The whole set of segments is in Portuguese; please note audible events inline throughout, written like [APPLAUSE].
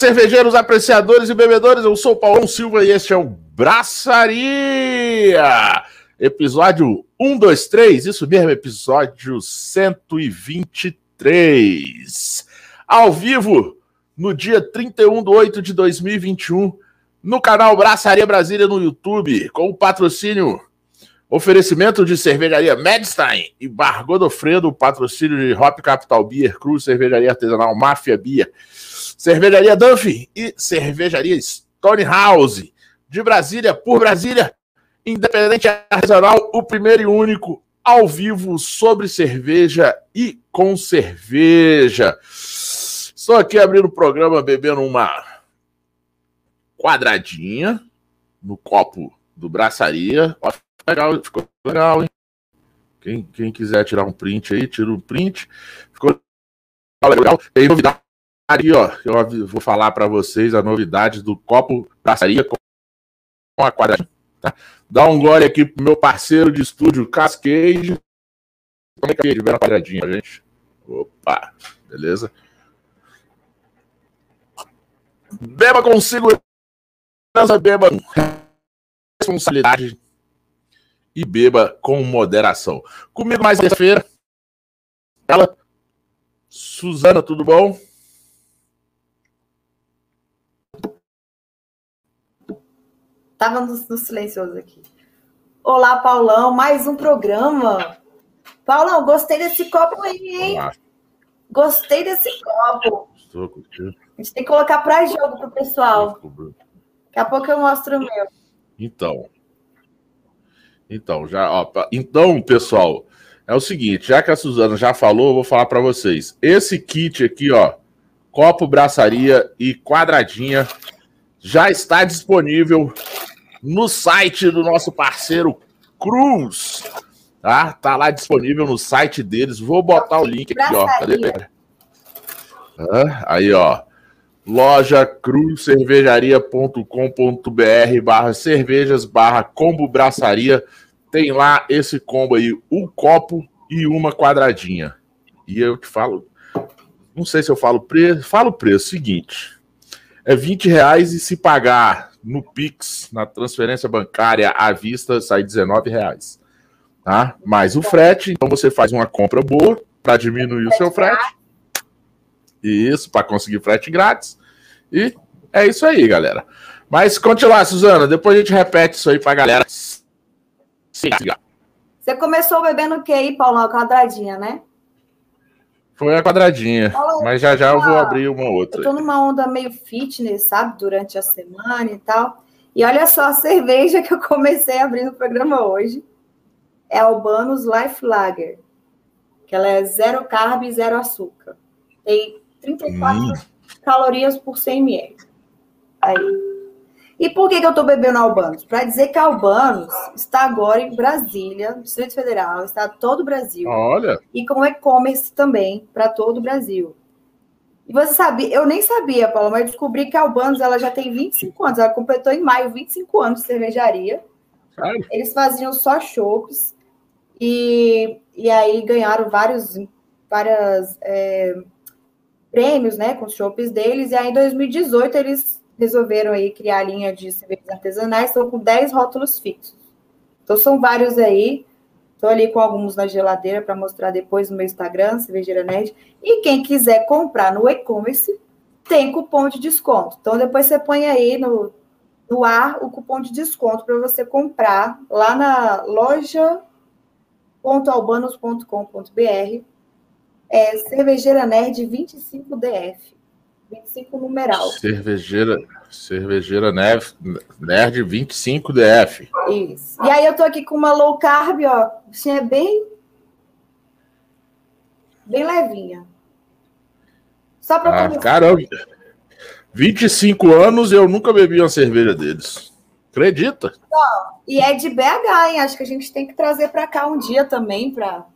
cervejeiros, apreciadores e bebedores, eu sou o Paulão Silva e este é o Braçaria. Episódio 123, isso mesmo, episódio 123. Ao vivo, no dia 31 de 8 de 2021, no canal Braçaria Brasília no YouTube, com o patrocínio Oferecimento de cervejaria Medstein e Bar Godofredo, patrocínio de Hop Capital Beer, Cruz, cervejaria artesanal Máfia Beer, cervejaria Duffy e cervejaria Stone House. De Brasília, por Brasília, independente artesanal, o primeiro e único ao vivo sobre cerveja e com cerveja. Estou aqui abrindo o programa bebendo uma quadradinha no copo do Braçaria legal, ficou legal, hein? Quem, quem quiser tirar um print aí, tira um print. Ficou legal. Tem novidade aí, ó. Eu vou falar para vocês a novidade do copo braçaria com a quadradinha. Tá? Dá um gole aqui pro meu parceiro de estúdio, Cascade. Como é que é? Vê a quadradinha, gente. Opa, beleza? Beba com segurança, beba com responsabilidade e beba com moderação. Comigo mais terça-feira. Ela, Suzana, tudo bom? Tava no, no, silencioso aqui. Olá, Paulão, mais um programa. Paulão, gostei desse copo aí, hein? Olá. Gostei desse copo. Estou curtindo. A gente tem que colocar para jogo pro pessoal. Daqui a pouco eu mostro o meu. Então, então, já, ó, então, pessoal, é o seguinte, já que a Suzana já falou, eu vou falar para vocês. Esse kit aqui, ó, copo, braçaria e quadradinha, já está disponível no site do nosso parceiro Cruz. Tá? Tá lá disponível no site deles. Vou botar o link aqui, ó. Cadê? Ah, aí, ó. Loja cruzcervejaria.com.br barra cervejas barra combo braçaria tem lá esse combo aí, um copo e uma quadradinha. E eu te falo, não sei se eu falo preço, falo preço, seguinte, é 20 reais e se pagar no Pix, na transferência bancária à vista, sai 19 reais. Tá? Mais o frete, então você faz uma compra boa para diminuir o seu frete. Isso, para conseguir frete grátis. E é isso aí, galera. Mas conte lá, Suzana, depois a gente repete isso aí pra galera. Você começou bebendo o que aí, Paulo? A quadradinha, né? Foi a quadradinha, Paulo, mas já já eu vou abrir uma outra. Eu tô numa onda meio fitness, sabe? Durante a semana e tal. E olha só a cerveja que eu comecei a abrir no programa hoje. É Albanos Life Lager. Que ela é zero carbo e zero açúcar. Tem 34 hum. calorias por 100 ml. Aí, e por que, que eu estou bebendo Albanos? Para dizer que Albanos está agora em Brasília, Distrito Federal, está todo o Brasil. Olha. E com e-commerce também para todo o Brasil. E você sabia, eu nem sabia, Paulo, mas descobri que a Albanos ela já tem 25 anos, ela completou em maio 25 anos de cervejaria. Sério? Eles faziam só chopps e, e aí ganharam vários várias, é, prêmios né, com os chopps deles, e aí em 2018 eles resolveram aí criar a linha de cervejas artesanais, estão com 10 rótulos fixos. Então são vários aí. Estou ali com alguns na geladeira para mostrar depois no meu Instagram, Cervejeira Nerd. E quem quiser comprar no e-commerce, tem cupom de desconto. Então depois você põe aí no, no ar o cupom de desconto para você comprar lá na loja.albanos.com.br é Cervejeira Nerd 25DF. 25 numeral. Cervejeira, cervejeira Nerd, Nerd 25 DF. Isso. E aí eu tô aqui com uma low carb, ó. É bem. Bem levinha. Só pra ah, Caramba. 25 anos eu nunca bebi uma cerveja deles. Acredita? Não, e é de BH, hein? Acho que a gente tem que trazer para cá um dia também para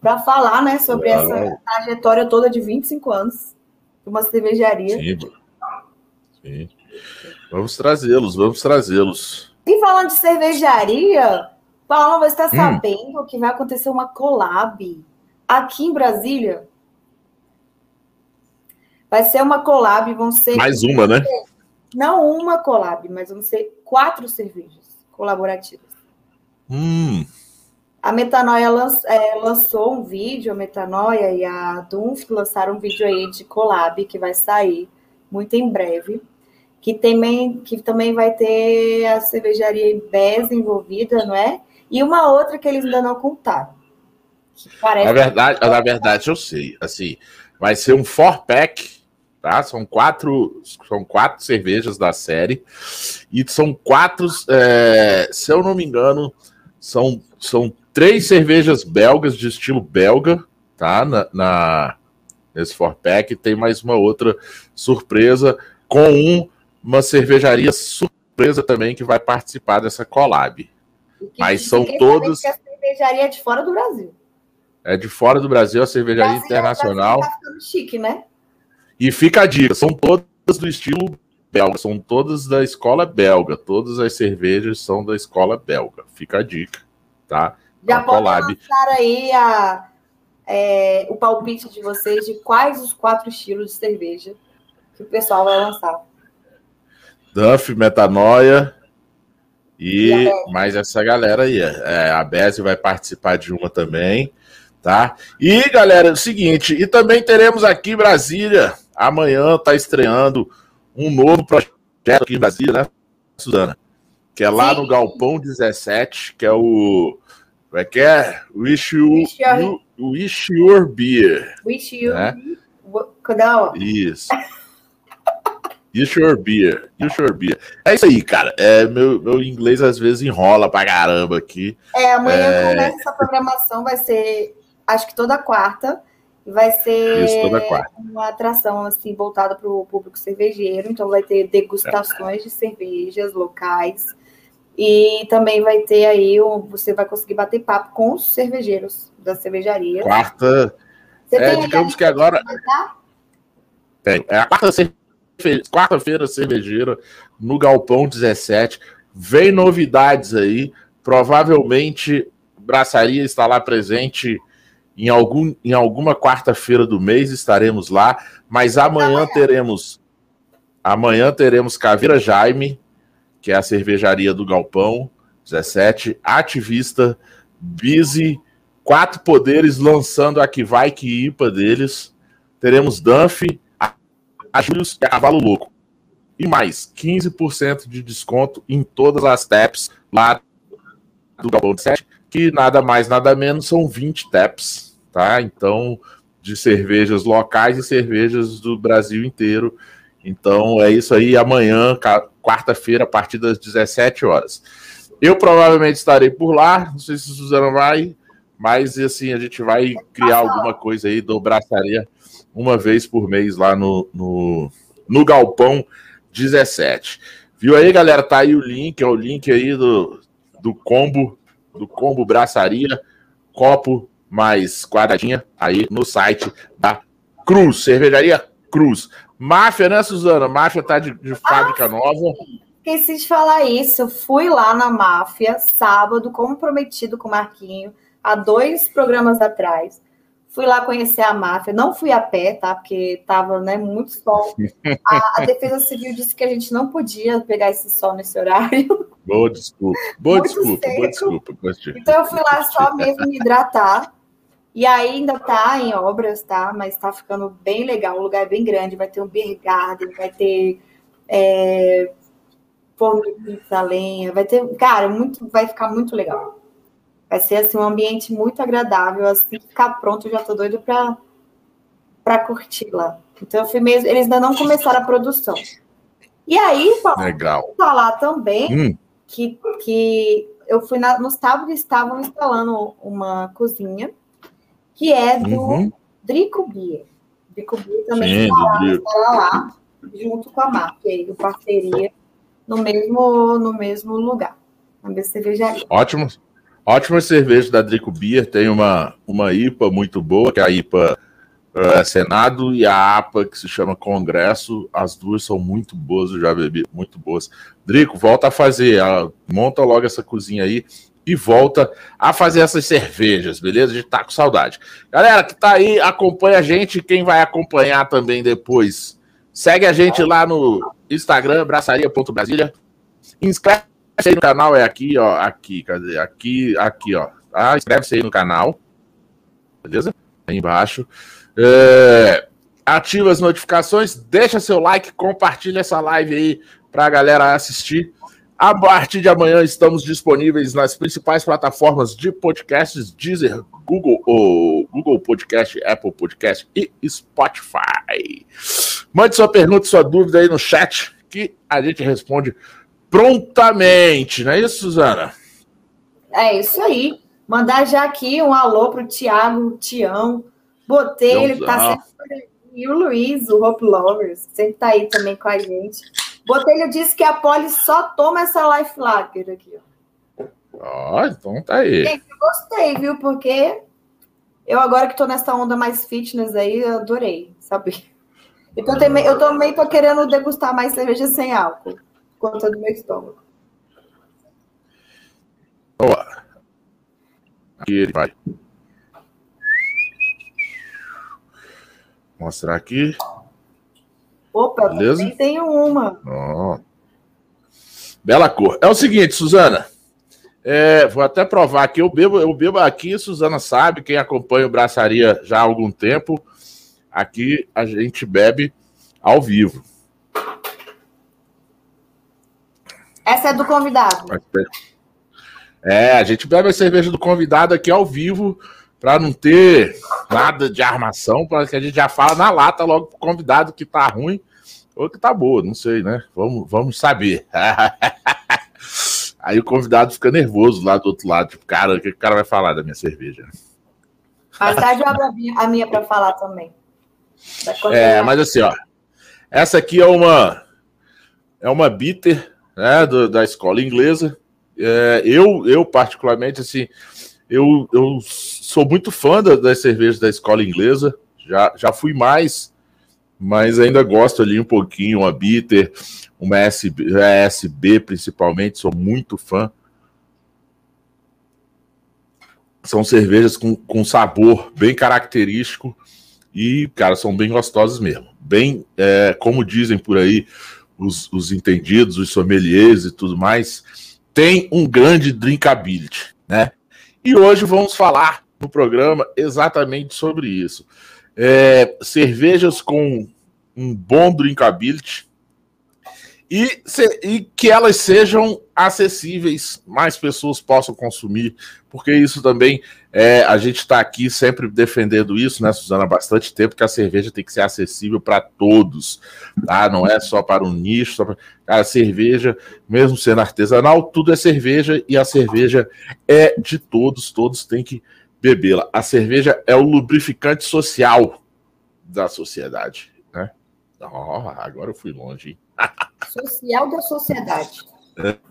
para falar, né, sobre essa trajetória toda de 25 anos uma cervejaria. Sim. Sim. Vamos trazê-los, vamos trazê-los. E falando de cervejaria, Paulo, você está hum. sabendo que vai acontecer uma collab aqui em Brasília? Vai ser uma collab, vão ser. Mais uma, né? Não uma collab, mas vão ser quatro cervejas colaborativas. Hum. A Metanoia lanç, é, lançou um vídeo, a Metanoia e a Dunf lançaram um vídeo aí de collab que vai sair muito em breve. Que também, que também vai ter a cervejaria BES envolvida, não é? E uma outra que eles ainda não contaram. Na verdade, na verdade, eu sei. Assim, vai ser um four pack, tá? São quatro, são quatro cervejas da série e são quatro, é, se eu não me engano, são, são três cervejas belgas de estilo belga, tá? Na, na nesse four pack tem mais uma outra surpresa com um, uma cervejaria surpresa também que vai participar dessa collab. Mas são todos. Que a cervejaria é de fora do Brasil. É de fora do Brasil, a cervejaria Brasil, internacional. Brasil tá chique, né? E fica a dica: são todas do estilo belga, são todas da escola belga. Todas as cervejas são da escola belga. Fica a dica, tá? Já pode lançar aí a, é, o palpite de vocês de quais os quatro estilos de cerveja que o pessoal vai lançar. Duff, Metanoia e, e mais essa galera aí. É, a Bese vai participar de uma também tá? E galera, é o seguinte, e também teremos aqui em Brasília, amanhã tá estreando um novo projeto aqui em Brasília, né, Suzana? Que é lá Sim. no Galpão 17, que é o. Como é que é? Wish You, Wish Your, you, wish your Beer. Wish You. Né? Isso. Wish Your Beer. Wish Your Beer. É isso aí, cara. É, meu, meu inglês às vezes enrola pra caramba aqui. É, amanhã é... começa essa programação, vai ser acho que toda quarta. Vai ser Isso, uma atração assim voltada para o público cervejeiro, então vai ter degustações é. de cervejas locais e também vai ter aí você vai conseguir bater papo com os cervejeiros da cervejaria. Quarta, você é, digamos que agora tem é a quarta quarta-feira cervejeira no Galpão 17. Vem novidades aí. Provavelmente Braçaria está lá presente em, algum, em alguma quarta-feira do mês estaremos lá, mas amanhã teremos amanhã teremos Caveira Jaime, que é a cervejaria do Galpão 17, Ativista, Busy, Quatro Poderes lançando a que vai que IPA deles. Teremos Dunphy, a e a Cavalo Louco. E mais 15% de desconto em todas as taps lá do Galpão 17, que nada mais, nada menos são 20 taps tá? Então, de cervejas locais e cervejas do Brasil inteiro. Então, é isso aí. Amanhã, quarta-feira, a partir das 17 horas. Eu provavelmente estarei por lá. Não sei se Suzana vai, mas assim, a gente vai criar alguma coisa aí do Braçaria uma vez por mês lá no, no, no Galpão 17. Viu aí, galera? Tá aí o link, é o link aí do, do combo, do combo Braçaria, copo mais quadradinha aí no site da Cruz, Cervejaria Cruz. Máfia, né, Suzana? Máfia tá de, de fábrica ah, nova. Esqueci de falar isso. Eu fui lá na Máfia sábado, como prometido com o Marquinho, há dois programas atrás. Fui lá conhecer a máfia, não fui a pé, tá? Porque tava né, muito sol. A, a, Defesa Civil disse que a gente não podia pegar esse sol nesse horário. Boa desculpa. Boa muito desculpa, seco. boa desculpa. Então eu fui lá só mesmo me hidratar. E aí ainda está em obras, tá? Mas está ficando bem legal, o lugar é bem grande, vai ter um beer garden, vai ter é, forno de pizza, lenha, vai ter, cara, muito, vai ficar muito legal. Vai ser assim um ambiente muito agradável, assim ficar pronto, eu já tô doido para para curtir lá. Então eu fui mesmo, eles ainda não começaram a produção. E aí, legal. falar também hum. que, que eu fui na, no sábado estavam instalando uma cozinha que é do uhum. Drico Beer. Drico Beer também está lá, junto com a máfia aí, parceria, no mesmo, no mesmo lugar, na mesma cervejaria. Ótimo. Ótima cerveja da Drico Beer, tem uma, uma IPA muito boa, que é a IPA uh, Senado, e a APA, que se chama Congresso. As duas são muito boas, eu já bebi, muito boas. Drico, volta a fazer, uh, monta logo essa cozinha aí e volta a fazer essas cervejas, beleza? A gente tá com saudade. Galera que tá aí, acompanha a gente. Quem vai acompanhar também depois, segue a gente lá no Instagram, braçaria.brasília. Inscreve-se aí no canal, é aqui, ó. Aqui, cadê? Aqui, aqui, ó. Tá? Inscreve-se aí no canal. Beleza? Aí embaixo. É, ativa as notificações, deixa seu like, compartilha essa live aí pra galera assistir. A partir de amanhã estamos disponíveis nas principais plataformas de podcasts, Deezer, Google, Google Podcast, Apple Podcast e Spotify. Mande sua pergunta, sua dúvida aí no chat que a gente responde prontamente, não é isso, Suzana? É isso aí. Mandar já aqui um alô pro Thiago, Tião, Botelho, que tá sempre e o Luiz, o Hope Lovers, sempre tá aí também com a gente. Botelho disse que a Polly só toma essa Life Lager aqui, ó. Ó, oh, então tá aí. Gente, eu gostei, viu? Porque eu agora que tô nessa onda mais fitness aí, eu adorei, sabe? Então eu também tô querendo degustar mais cerveja sem álcool, por conta do meu estômago. Ó. Aqui ele vai. Mostrar aqui. Opa, Beleza? também tenho uma. Oh. Bela cor. É o seguinte, Suzana. É, vou até provar aqui. Eu bebo, eu bebo aqui, Suzana sabe, quem acompanha o Braçaria já há algum tempo. Aqui a gente bebe ao vivo. Essa é do convidado. É, a gente bebe a cerveja do convidado aqui ao vivo para não ter nada de armação, para que a gente já fala na lata logo pro convidado que tá ruim ou que tá boa, não sei, né? Vamos, vamos saber. [LAUGHS] Aí o convidado fica nervoso lá do outro lado, tipo, cara, o que o cara vai falar da minha cerveja? Mais tarde eu abro a minha para falar também. É, mas assim, ó, essa aqui é uma é uma bitter, né, do, da escola inglesa. É, eu, eu particularmente, assim, eu, eu sou muito fã da, das cervejas da escola inglesa, já, já fui mais, mas ainda gosto ali um pouquinho, uma bitter, uma SB, SB principalmente, sou muito fã. São cervejas com, com sabor bem característico e, cara, são bem gostosas mesmo. Bem, é, como dizem por aí os, os entendidos, os sommeliers e tudo mais, tem um grande drinkability, né? E hoje vamos falar no programa exatamente sobre isso. É, cervejas com um bom drinkability e, se, e que elas sejam acessíveis, mais pessoas possam consumir, porque isso também é, a gente está aqui sempre defendendo isso, né, Suzana, há bastante tempo que a cerveja tem que ser acessível para todos, tá? Não é só para um nicho, pra... a cerveja, mesmo sendo artesanal, tudo é cerveja e a cerveja é de todos, todos têm que bebê-la. A cerveja é o lubrificante social da sociedade, né? Oh, agora eu fui longe. Hein? Social da sociedade.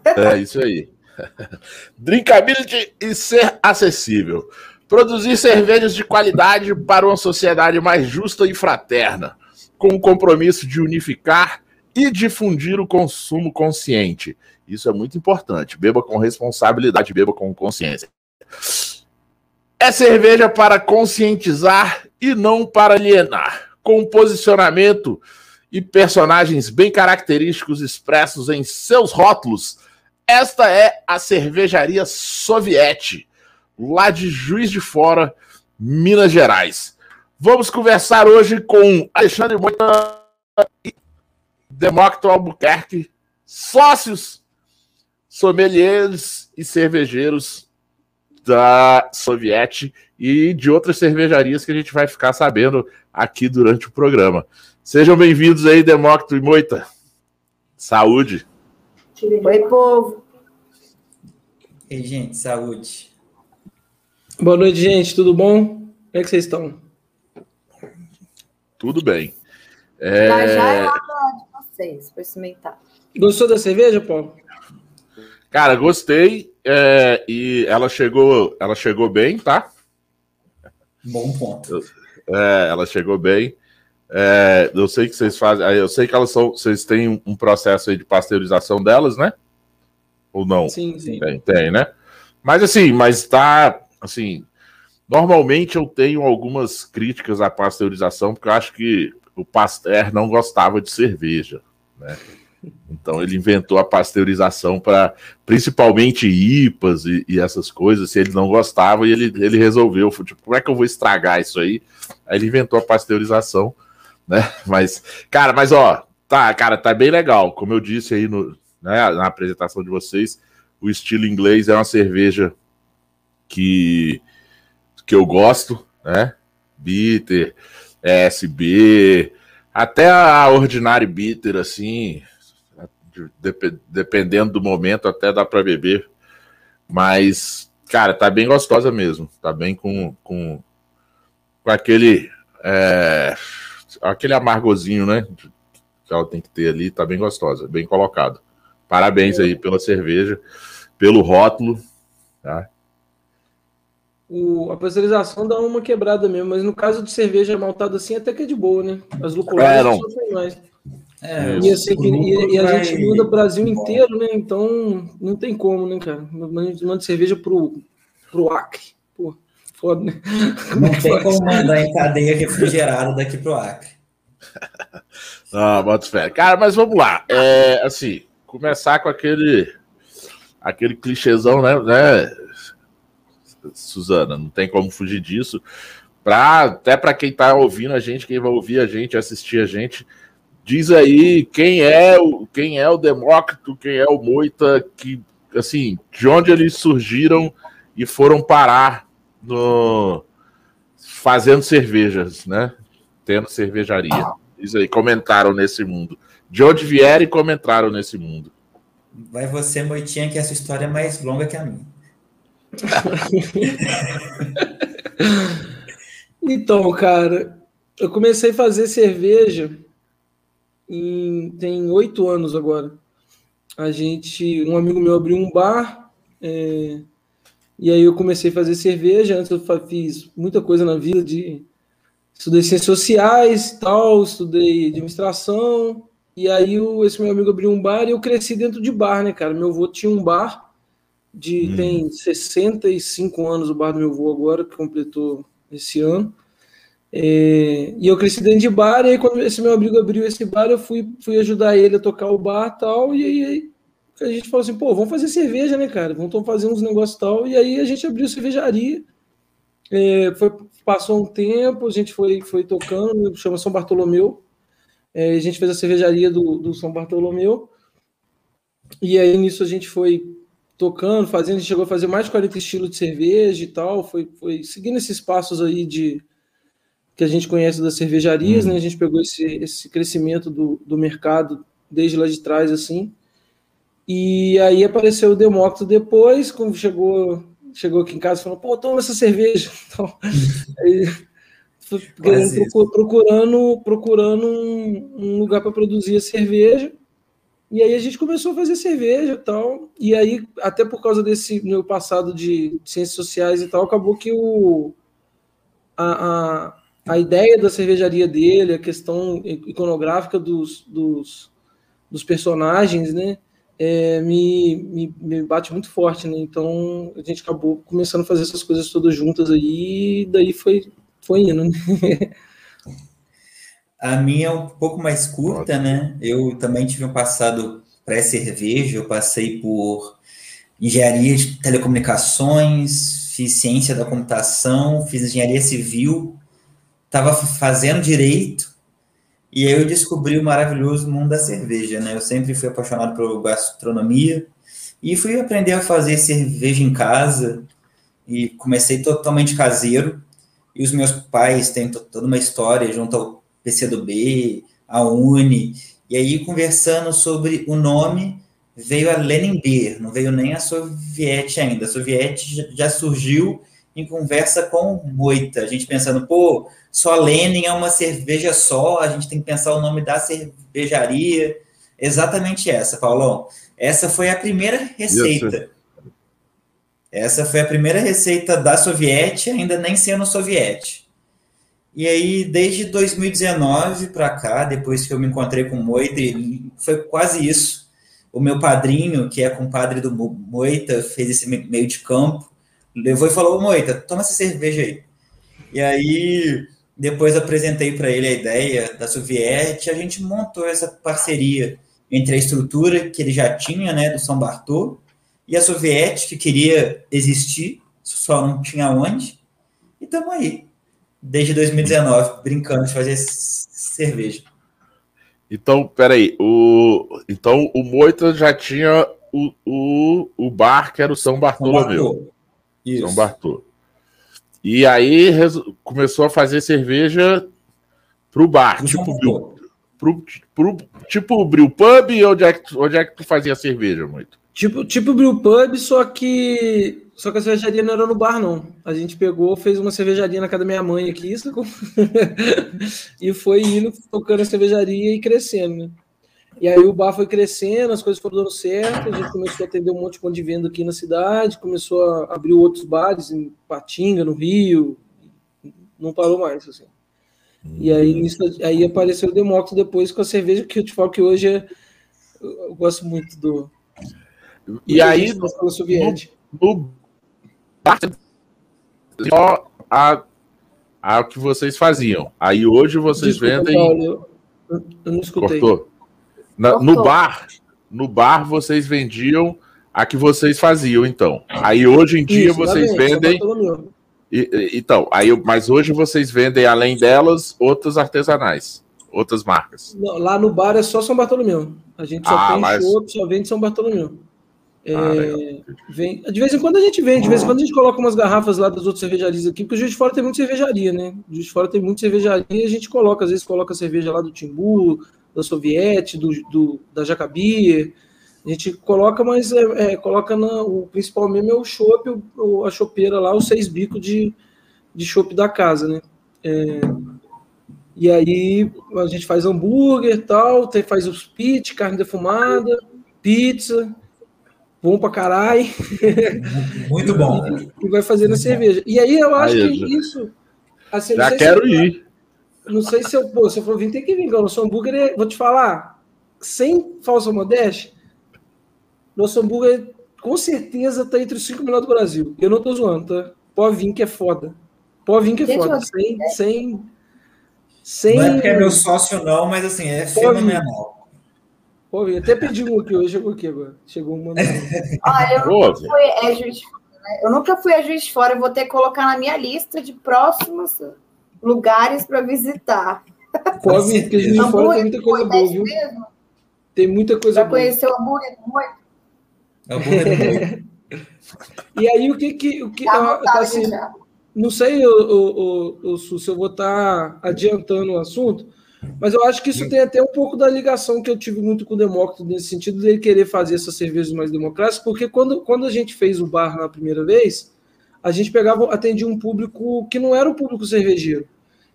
É, é isso aí. [LAUGHS] Drinkability e ser acessível. Produzir cervejas de qualidade para uma sociedade mais justa e fraterna, com o compromisso de unificar e difundir o consumo consciente. Isso é muito importante. Beba com responsabilidade, beba com consciência. É cerveja para conscientizar e não para alienar, com posicionamento e personagens bem característicos expressos em seus rótulos. Esta é a cervejaria Soviete, lá de Juiz de Fora, Minas Gerais. Vamos conversar hoje com Alexandre Moita e Demócrito Albuquerque, sócios, sommeliers e cervejeiros da Soviete e de outras cervejarias que a gente vai ficar sabendo aqui durante o programa. Sejam bem-vindos aí, Demócrito e Moita. Saúde. Oi, povo. Ei, gente, saúde. Boa noite, gente. Tudo bom? Como é que vocês estão? Tudo bem. É... Já já é hora de vocês, para experimentar. Gostou da cerveja, Paulo? Cara, gostei. É, e ela chegou, ela chegou bem, tá? Bom ponto. É, ela chegou bem. É, eu sei que vocês fazem. Eu sei que elas são. Vocês têm um processo aí de pasteurização delas, né? Ou não? Sim, sim. Tem, tem, né? Mas assim, mas tá assim. Normalmente eu tenho algumas críticas à pasteurização, porque eu acho que o Pasteur não gostava de cerveja, né? Então ele inventou a pasteurização para principalmente IPAs e, e, essas coisas. Se ele não gostava, e ele, ele resolveu, tipo, como é que eu vou estragar isso aí? Aí ele inventou a pasteurização, né? [LAUGHS] Mas, cara, mas ó, tá, cara, tá bem legal. Como eu disse aí no, né, na apresentação de vocês, o estilo inglês é uma cerveja que, que eu gosto, né? Bitter, SB, até a Ordinary Bitter, assim, dependendo do momento, até dá para beber. Mas, cara, tá bem gostosa mesmo. Tá bem com, com, com aquele. É, aquele amargozinho, né? Que ela tem que ter ali. Tá bem gostosa, bem colocado. Parabéns aí pela cerveja, pelo rótulo. Tá? O, a pasteurização dá uma quebrada mesmo, mas no caso de cerveja maltada assim, até que é de boa, né? As luculadas é, não. sofrem mais. É, e, assim, e, e, a gente muda o Brasil inteiro, né? Então não tem como, né, cara? A gente manda cerveja pro, pro Acre. Pô, foda, né? Não tem como mandar em cadeia refrigerada daqui pro Acre. [LAUGHS] ah, bota fé. Cara, mas vamos lá. É, assim, começar com aquele aquele clichêzão, né, né, Suzana? Não tem como fugir disso. Pra, até para quem tá ouvindo a gente, quem vai ouvir a gente, assistir a gente, Diz aí quem é o quem é o Demócrito, quem é o Moita, que assim, de onde eles surgiram e foram parar no fazendo cervejas, né? Tendo cervejaria. Diz aí, comentaram nesse mundo. De onde vieram e comentaram nesse mundo. Vai você, Moitinha, que essa história é mais longa que a minha. [LAUGHS] então, cara, eu comecei a fazer cerveja em, tem oito anos agora. A gente, um amigo meu abriu um bar, é, e aí eu comecei a fazer cerveja. Antes eu fiz muita coisa na vida de estudei ciências sociais, tal, estudei administração. E aí o, esse meu amigo abriu um bar e eu cresci dentro de bar, né, cara? Meu avô tinha um bar de hum. tem 65 anos o bar do meu avô agora, que completou esse ano. É, e eu cresci dentro de bar, e aí quando esse meu amigo abriu esse bar, eu fui, fui ajudar ele a tocar o bar tal, e aí, a gente falou assim, pô, vamos fazer cerveja, né, cara? Vamos fazer uns negócios tal, e aí a gente abriu cervejaria, é, foi, passou um tempo, a gente foi, foi tocando, chama São Bartolomeu, é, a gente fez a cervejaria do, do São Bartolomeu, e aí nisso a gente foi tocando, fazendo, a gente chegou a fazer mais de 40 estilos de cerveja e tal, foi, foi seguindo esses passos aí de que a gente conhece das cervejarias, hum. né? A gente pegou esse, esse crescimento do, do mercado desde lá de trás, assim. E aí apareceu o Demócrito depois, quando chegou, chegou aqui em casa, falou, pô, toma essa cerveja. [LAUGHS] Então, aí, procurando, procurando um, um lugar para produzir a cerveja. E aí a gente começou a fazer cerveja e tal. E aí, até por causa desse meu passado de ciências sociais e tal, acabou que o, a, a a ideia da cervejaria dele, a questão iconográfica dos, dos, dos personagens, né? É, me, me, me, bate muito forte, né? Então a gente acabou começando a fazer essas coisas todas juntas aí, e daí foi, foi indo, né? [LAUGHS] A minha é um pouco mais curta, né? Eu também tive um passado pré-cerveja, eu passei por engenharia de telecomunicações, fiz ciência da computação, fiz engenharia civil, estava fazendo direito e aí eu descobri o maravilhoso mundo da cerveja, né? Eu sempre fui apaixonado por gastronomia e fui aprender a fazer cerveja em casa e comecei totalmente caseiro. E os meus pais têm toda uma história junto ao PCdoB, a Uni, e aí conversando sobre o nome, veio a Lenin Beer, não veio nem a Soviete ainda. A Soviete já surgiu em conversa com Moita, a gente pensando, pô, só Lenin é uma cerveja só, a gente tem que pensar o nome da cervejaria. Exatamente essa, Paulão. Essa foi a primeira receita. Essa foi a primeira receita da Soviete, ainda nem sendo Soviete. E aí, desde 2019 para cá, depois que eu me encontrei com o Moita, foi quase isso. o meu padrinho, que é compadre do Moita, fez esse meio de campo, levou e falou: Moita, toma essa cerveja aí. E aí, depois apresentei para ele a ideia da Soviet, e a gente montou essa parceria entre a estrutura que ele já tinha, né, do São Bartô, e a Soviet, que queria existir, só não tinha onde, e estamos aí, desde 2019, brincando de fazer cerveja. Então, peraí, o, então o Moita já tinha o, o, o bar que era o São Bartolomeu. Isso. São Bartô. E aí começou a fazer cerveja pro bar, tipo Bril, pro, pro, tipo Bril Pub, onde é, que, onde é que tu fazia cerveja muito? Tipo, tipo Brew Pub, só que só que a cervejaria não era no bar, não. A gente pegou, fez uma cervejaria na casa da minha mãe aqui, [LAUGHS] e foi indo, tocando a cervejaria e crescendo, né? E aí o bar foi crescendo, as coisas foram dando certo, a gente começou a atender um monte de ponto de venda aqui na cidade, começou a abrir outros bares em Patinga, no Rio, não parou mais, assim. E aí, isso, aí apareceu o Demócrito depois com a cerveja que eu te falo que hoje é, eu gosto muito do, e aí, no, no, só a, a que vocês faziam. Aí hoje vocês Desculpa, vendem. Paulo, eu, eu não escutei. Cortou. Na, no bar, no bar vocês vendiam a que vocês faziam, então. Aí hoje em dia Isso, vocês vendem. E, então, aí, mas hoje vocês vendem, além delas, outras artesanais, outras marcas. Não, lá no bar é só São Bartolomeu. A gente só ah, tem mas... só vende São Bartolomeu. Ah, é, vem, de vez em quando a gente vende, de vez em quando a gente coloca umas garrafas lá das outras cervejarias aqui, porque o Juiz de Fora tem muita cervejaria, né? O Juiz de Fora tem muita cervejaria e a gente coloca, às vezes coloca cerveja lá do Timbu, da Soviete, do, do da Jacabia. A gente coloca, mas é, é, coloca na, o principal mesmo é o chopp, a chopeira lá, os seis bicos de, de chopp da casa, né? É, e aí a gente faz hambúrguer tal, tem, faz os pit, carne defumada, pizza bom pra caralho. [LAUGHS] Muito bom. e vai fazendo a cerveja. E aí eu acho aí, que já. isso. Assim, já quero se ir. Não sei se eu. Pô, se eu for vir, tem que vir. O nosso hambúrguer, vou te falar, sem falsa modéstia, nosso hambúrguer com certeza tá entre os cinco melhores do Brasil. Eu não tô zoando, tá? Pode vir que é foda. Pode vir que é foda. Sem, sem, sem. Não é porque é meu sócio, não, mas assim, é fenomenal. Pô, eu até pedi um aqui hoje, chegou aqui agora. Chegou uma. ah, [LAUGHS] eu, nunca fui, é juiz, né? eu nunca fui a Juiz de Fora, eu vou ter que colocar na minha lista de próximos lugares para visitar. Pode vir, porque Juiz de Fora tem muita coisa boa, viu? Mesmo? Tem muita coisa Já boa. Já conheceu o hambúrguer muito? Hambúrguer E aí, o que que... O que tá, tá assim, não sei o, o, o, se eu vou estar tá adiantando o assunto, mas eu acho que isso tem até um pouco da ligação que eu tive muito com o Demócrito, nesse sentido dele querer fazer essas cervejas mais democráticas, porque quando, quando a gente fez o bar na primeira vez, a gente pegava, atendia um público que não era o público cervejeiro.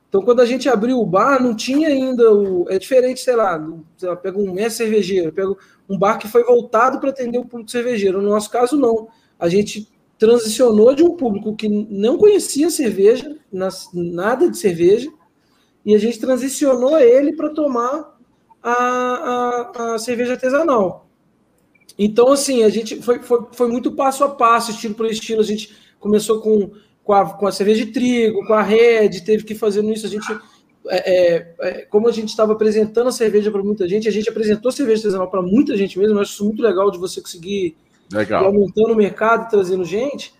Então, quando a gente abriu o bar, não tinha ainda o. É diferente, sei lá, sei lá pega um mestre cervejeiro, pega um bar que foi voltado para atender o público cervejeiro. No nosso caso, não. A gente transicionou de um público que não conhecia cerveja, nada de cerveja, e a gente transicionou ele para tomar a, a, a, cerveja artesanal. Então, assim, a gente foi, foi, foi muito passo a passo, estilo por estilo. A gente começou com, com, a, com a cerveja de trigo, com a Red, teve que fazer isso. A gente, é, é, é como a gente estava apresentando a cerveja para muita gente, a gente apresentou a cerveja artesanal para muita gente mesmo. Eu acho isso muito legal de você conseguir legal. ir aumentando o mercado e trazendo gente.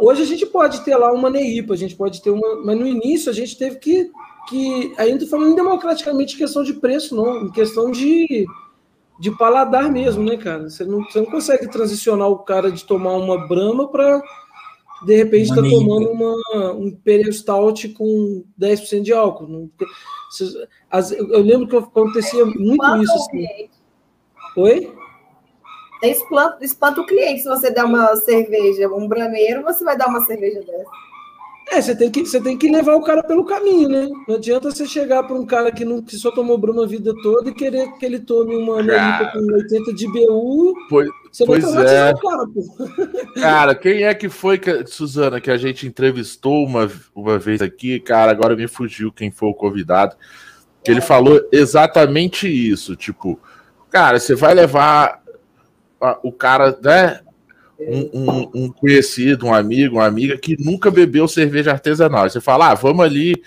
Hoje a gente pode ter lá uma NEIPA, a gente pode ter uma. Mas no início a gente teve que que estou falando democraticamente em questão de preço, não, em questão de, de paladar mesmo, né, cara? Você não, você não consegue transicionar o cara de tomar uma brama para de repente estar tá tomando uma, um Imperial Stout com 10% de álcool. Não, eu lembro que acontecia muito isso. Assim. Oi? Espanta o cliente se você der uma cerveja, um brameiro, você vai dar uma cerveja dessa. É, você tem, que, você tem que levar o cara pelo caminho, né? Não adianta você chegar para um cara que, não, que só tomou Bruma a vida toda e querer que ele tome uma Melita com 80 de BU. Pois, você pois é. cara, pô. [LAUGHS] Cara, quem é que foi, que, Suzana, que a gente entrevistou uma, uma vez aqui? Cara, agora me fugiu quem foi o convidado. Que ele falou exatamente isso. Tipo, cara, você vai levar o cara, né? Um, um, um, conhecido, um amigo, uma amiga que nunca bebeu cerveja artesanal. Você fala, ah, vamos ali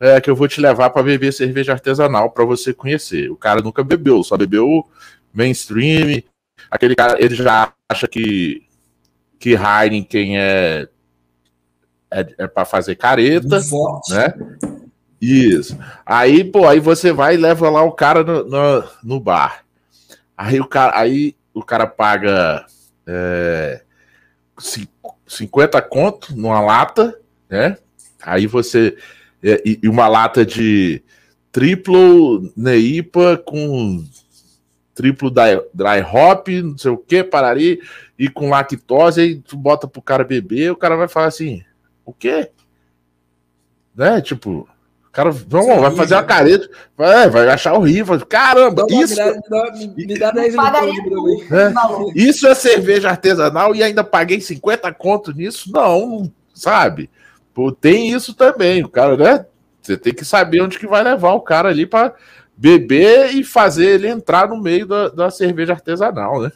é, que eu vou te levar para beber cerveja artesanal para você conhecer. O cara nunca bebeu, só bebeu mainstream. Aquele cara, ele já acha que que Heineken é é, é para fazer careta, né? Isso. Aí, pô, aí você vai e leva lá o cara no, no, no bar. Aí o cara, aí o cara paga é, 50 conto numa lata, né? Aí você. É, e uma lata de triplo Neipa com triplo dry, dry hop, não sei o que, parari, e com lactose, aí tu bota pro cara beber, o cara vai falar assim: o quê? Né? Tipo, o cara vamos, vai fazer uma careta, vai, vai achar horrível. Caramba, isso. Me dá, 10 é, Isso é cerveja artesanal e ainda paguei 50 conto nisso? Não, sabe? Pô, tem isso também. O cara, né? Você tem que saber onde que vai levar o cara ali para beber e fazer ele entrar no meio da, da cerveja artesanal, né?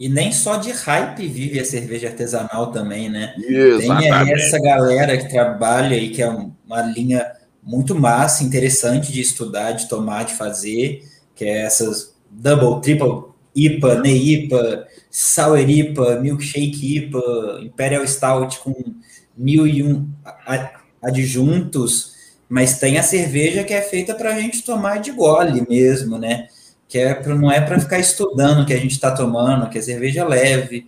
E nem só de hype vive a cerveja artesanal também, né? Exatamente. Tem aí essa galera que trabalha e que é uma linha muito massa, interessante de estudar, de tomar, de fazer, que é essas double, triple IPA, NEIPA, Sour IPA, Milkshake IPA, Imperial Stout com mil e um adjuntos, mas tem a cerveja que é feita para a gente tomar de gole mesmo, né? Que é pra, não é para ficar estudando que a gente está tomando, que é cerveja leve,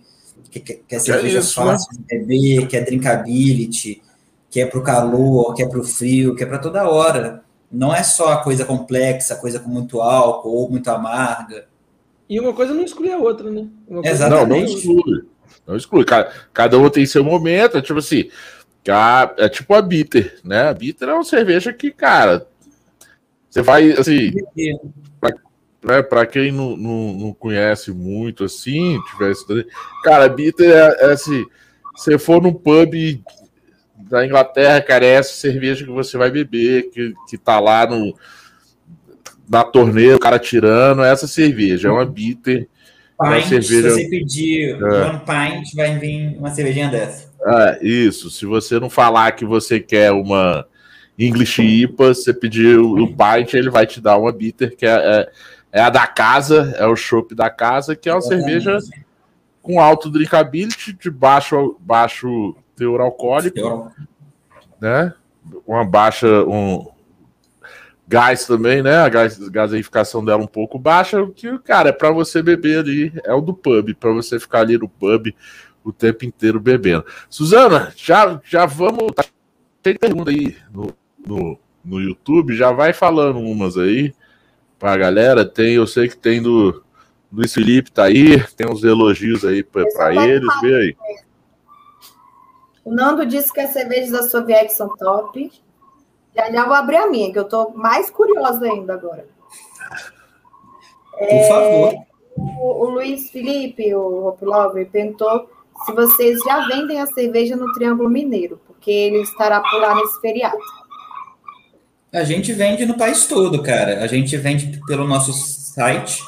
que, que, que é cerveja é isso, né? fácil né? de beber, que é drinkability, que é para o calor, que é para o frio, que é para toda hora. Não é só a coisa complexa, coisa com muito álcool ou muito amarga. E uma coisa não exclui a outra, né? Exatamente. Não, não exclui. Não exclui. Cada, cada um tem seu momento. É tipo assim, é tipo a bitter, né? A bitter é uma cerveja que, cara, você vai, assim, pra, né, pra quem não, não, não conhece muito, assim, tivesse... Cara, a bitter é, é assim, você for num pub da Inglaterra, cara, é essa cerveja que você vai beber, que, que tá lá no, na torneira, o cara tirando, é essa cerveja, é uma bitter. Pint, é uma cerveja... Se você pedir é. one pint, vai vir uma cervejinha dessa. É, isso. Se você não falar que você quer uma English IPA, você pedir o, o pint, ele vai te dar uma bitter, que é, é, é a da casa, é o chopp da casa, que é uma cerveja com alto drinkability, de baixo, baixo teor alcoólico, né? Uma baixa, um gás também, né? A gás, gaseificação dela um pouco baixa, que, cara, é para você beber ali, é o do pub, para você ficar ali no pub o tempo inteiro bebendo. Suzana, já, já vamos. Tá cheio de pergunta aí no, no, no YouTube, já vai falando umas aí pra galera. Tem, eu sei que tem do Luiz Felipe, tá aí, tem uns elogios aí para eles, vê aí. O Nando disse que as cervejas da Soviet são top. Já já vou abrir a minha, que eu tô mais curiosa ainda agora. Por é, favor. O, o, Luiz Felipe, o Hop Lover, perguntou se vocês já vendem a cerveja no Triângulo Mineiro, porque ele estará por lá nesse feriado. A gente vende no país todo, cara. A gente vende pelo nosso site,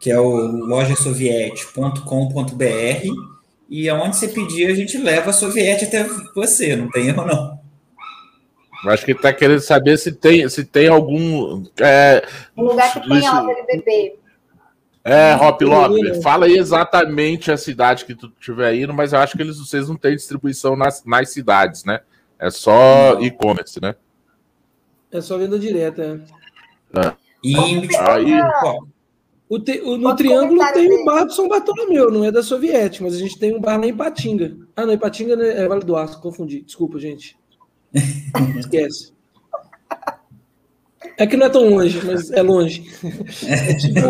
que é o lojasoviete.com.br, e aonde você pedir, a gente leva a Soviete até você, não tem erro não. Acho que ele está querendo saber se tem, se tem algum. É, um lugar que tenha lá para ele beber. É, Hop Lobby, fala aí exatamente a cidade que tu estiver indo, mas eu acho que eles, vocês não têm distribuição nas, nas cidades, né? É só e-commerce, né? É só venda direta, é. é. E aí, o te, o, no Triângulo tem o bar do São Bartolomeu, não é da Soviética, mas a gente tem um bar lá em Patinga. Ah, não, em Patinga é Vale do Aço, confundi. Desculpa, gente. [LAUGHS] Esquece. É que não é tão longe, mas é longe. [LAUGHS] É tipo.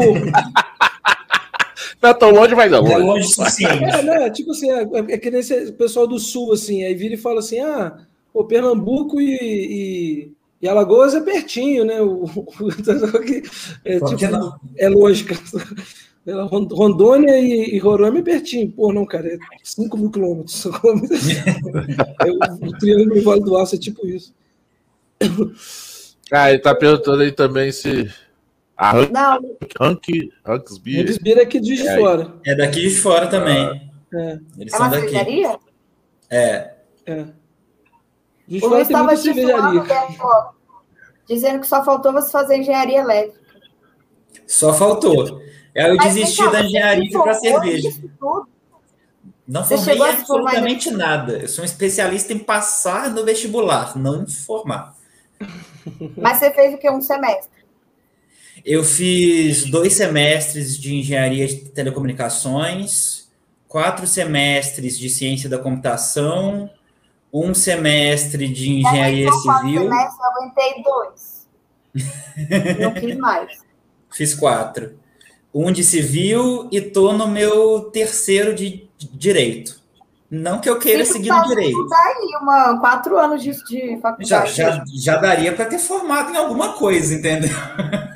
Não é tão longe, mas é longe. É longe o suficiente. É, né? Tipo assim, é, é que nem esse pessoal do sul, assim, aí vira e fala assim: ah, o Pernambuco e, e, e, Alagoas é pertinho, né? O, o [LAUGHS] é, tipo, é lógica. Rondônia e, e Roraima é pertinho. Pô, não, cara, é 5 mil quilômetros. [LAUGHS] [LAUGHS] é, o, o Triângulo Vale do Aço é tipo isso. Ah, ele tá perguntando aí também se A Rank, não. Rank, Ranks Beer. Ranks Beer é aqui de, é, fora. É daqui de fora também. É. Eles é são daqui. Cervejaria? É. É. O Luiz estava te falando, dizendo que só faltou você fazer engenharia elétrica. Só faltou. Eu Mas desisti da engenharia para cerveja. Não você formei absolutamente nada. Eu sou um especialista em passar no vestibular, não em formar. Mas você fez o que? Um semestre? Eu fiz dois semestres de engenharia de telecomunicações, quatro semestres de ciência da computação, um semestre de engenharia então, civil. Semestre, eu aguentei dois. [LAUGHS] Não quis mais. Fiz quatro. Um de civil e tô no meu terceiro de direito. Não que eu queira Sim, seguir no direito. Daí uma, quatro anos de, de faculdade. Já, já, já daria para ter formado em alguma coisa, entendeu? [LAUGHS]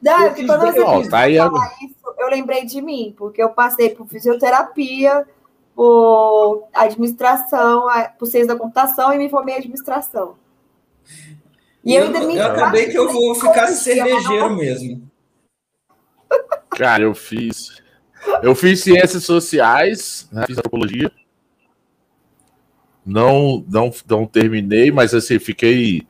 Não, eu, tá isso, eu lembrei de mim, porque eu passei por fisioterapia, por administração, por ciência da computação e me formei em administração. E eu, eu, ainda me eu acabei que eu vou ficar cervejeiro não... mesmo. [LAUGHS] Cara, eu fiz. Eu fiz ciências sociais, né, fiz antropologia. Não, não, não terminei, mas assim, fiquei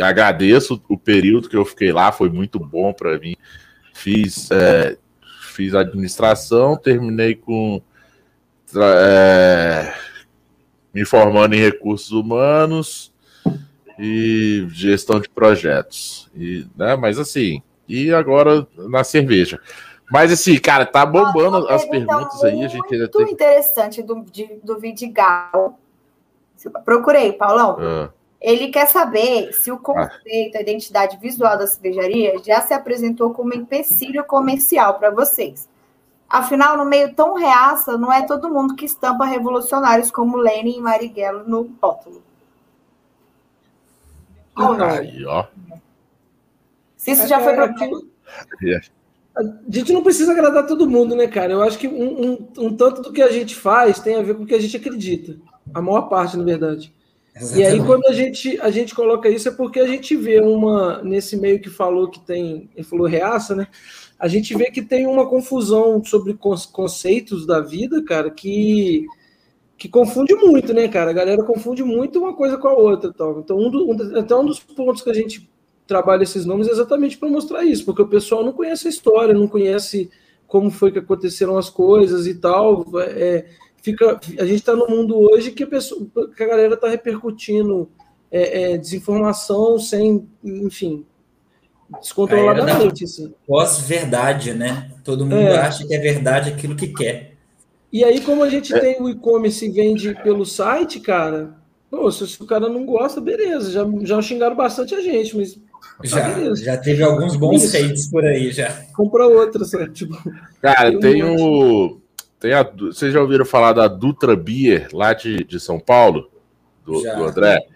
agradeço o período que eu fiquei lá, foi muito bom para mim. Fiz, é, fiz administração, terminei com é, me formando em recursos humanos e gestão de projetos. E, né, mas assim, e agora na cerveja. Mas assim, cara, tá bombando as perguntas aí. A gente ainda muito interessante do, de, do Vidigal. Procurei, Paulão. Ah. Ele quer saber se o ah. conceito, a identidade visual da cervejaria já se apresentou como empecilho comercial para vocês. Afinal, no meio tão reaça, não é todo mundo que estampa revolucionários como Lenin e Marighella no rótulo. Aí, ó. Se isso já foi para é. A gente não precisa agradar todo mundo, né, cara? Eu acho que um, um, um tanto do que a gente faz tem a ver com o que a gente acredita. A maior parte, na verdade. Exatamente. E aí, quando a gente, a gente coloca isso, é porque a gente vê uma, nesse meio que falou que tem, ele falou reaça, né? A gente vê que tem uma confusão sobre conceitos da vida, cara, que, que confunde muito, né, cara? A galera confunde muito uma coisa com a outra. Tal. Então, um, do, um, até um dos pontos que a gente trabalha esses nomes é exatamente para mostrar isso, porque o pessoal não conhece a história, não conhece como foi que aconteceram as coisas e tal. É, fica, a gente está no mundo hoje que a, pessoa, que a galera está repercutindo é, é, desinformação sem, enfim, descontroladamente. Assim. Pós-verdade, né? Todo mundo é. acha que é verdade aquilo que quer. E aí, como a gente é. tem o e-commerce e vende pelo site, cara, pô, se, se, o cara não gosta, beleza. Já, já xingaram bastante a gente, mas. Tá já, já teve alguns bons hates por aí já. Compra outra, sabe? Tipo, cara, tem o. Tem a, vocês já ouviram falar da Dutra Beer, lá de, de São Paulo? Do, do André?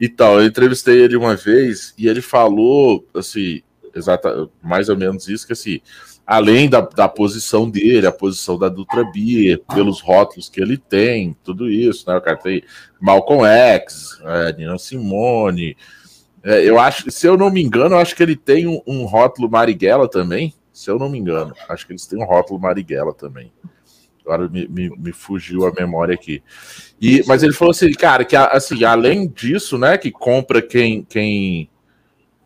Então, eu entrevistei ele uma vez e ele falou, assim, exata, mais ou menos isso, que assim, além da, da posição dele, a posição da Dutra Beer, pelos rótulos que ele tem, tudo isso, né? O cara tem Malcolm X, é, Nina Simone. É, eu acho, se eu não me engano, eu acho que ele tem um, um rótulo Marighella também. Se eu não me engano, acho que eles têm um rótulo Marighella também. Agora me, me, me, fugiu a memória aqui. E, mas ele falou assim, cara, que assim, além disso, né, que compra quem, quem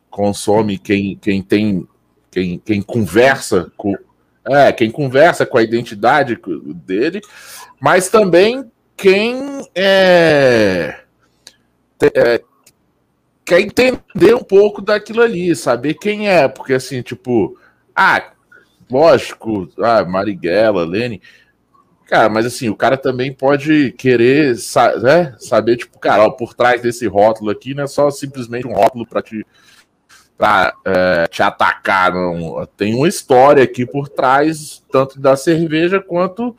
consome, quem, quem tem, quem, quem conversa com, é, quem conversa com a identidade dele, mas também quem é, é, quer entender um pouco daquilo ali, saber quem é, porque assim, tipo, ah, lógico, ah, Marighella, Lene, Cara, mas assim, o cara também pode querer né, saber, tipo, cara, ó, por trás desse rótulo aqui não é só simplesmente um rótulo para te, pra, é, te atacar, não. Tem uma história aqui por trás, tanto da cerveja quanto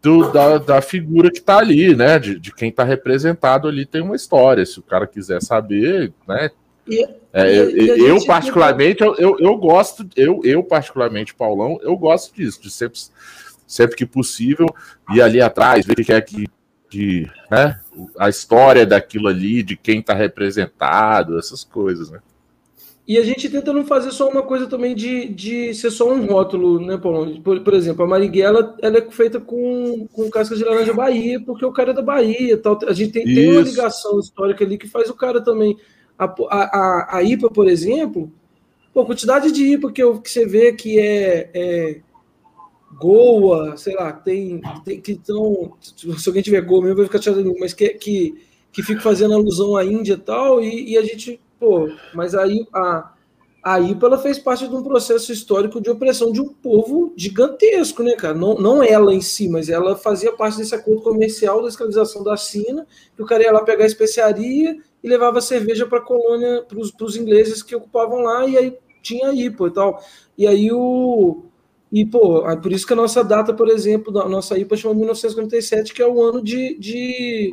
do, da, da figura que tá ali, né? De, de quem tá representado ali tem uma história. Se o cara quiser saber, né? E, é, e, eu, particularmente, eu, eu, eu, gosto, eu, eu, particularmente, Paulão, eu gosto disso, de sempre sempre que possível, ir ali atrás, ver o que é que de né, a história daquilo ali, de quem está representado, essas coisas, né? E a gente tenta não fazer só uma coisa também de, de ser só um rótulo, né, Paulo? Por, por exemplo, a Marighella ela é feita com, com casca de laranja Bahia, porque o cara é da Bahia. Tal. A gente tem, tem uma ligação histórica ali que faz o cara também. A, a, a, IPA, por exemplo, pô, quantidade de IPA que, eu, que você vê que é, é Goa, sei lá, tem, tem que estão. Se alguém tiver Goa mesmo, vai ficar chateado, mas que, que, que fica fazendo alusão à Índia e tal, e, a gente Pô, mas aí a, a IPA ela fez parte de um processo histórico de opressão de um povo gigantesco, né, cara? Não, não ela em si, mas ela fazia parte desse acordo comercial da escravização da Sina, que o cara ia lá pegar especiaria e levava cerveja para a colônia, para os ingleses que ocupavam lá, e aí tinha IPA e tal. E aí o. E, pô, por isso que a nossa data, por exemplo, da nossa IPA chama 1957, que é o ano de, de,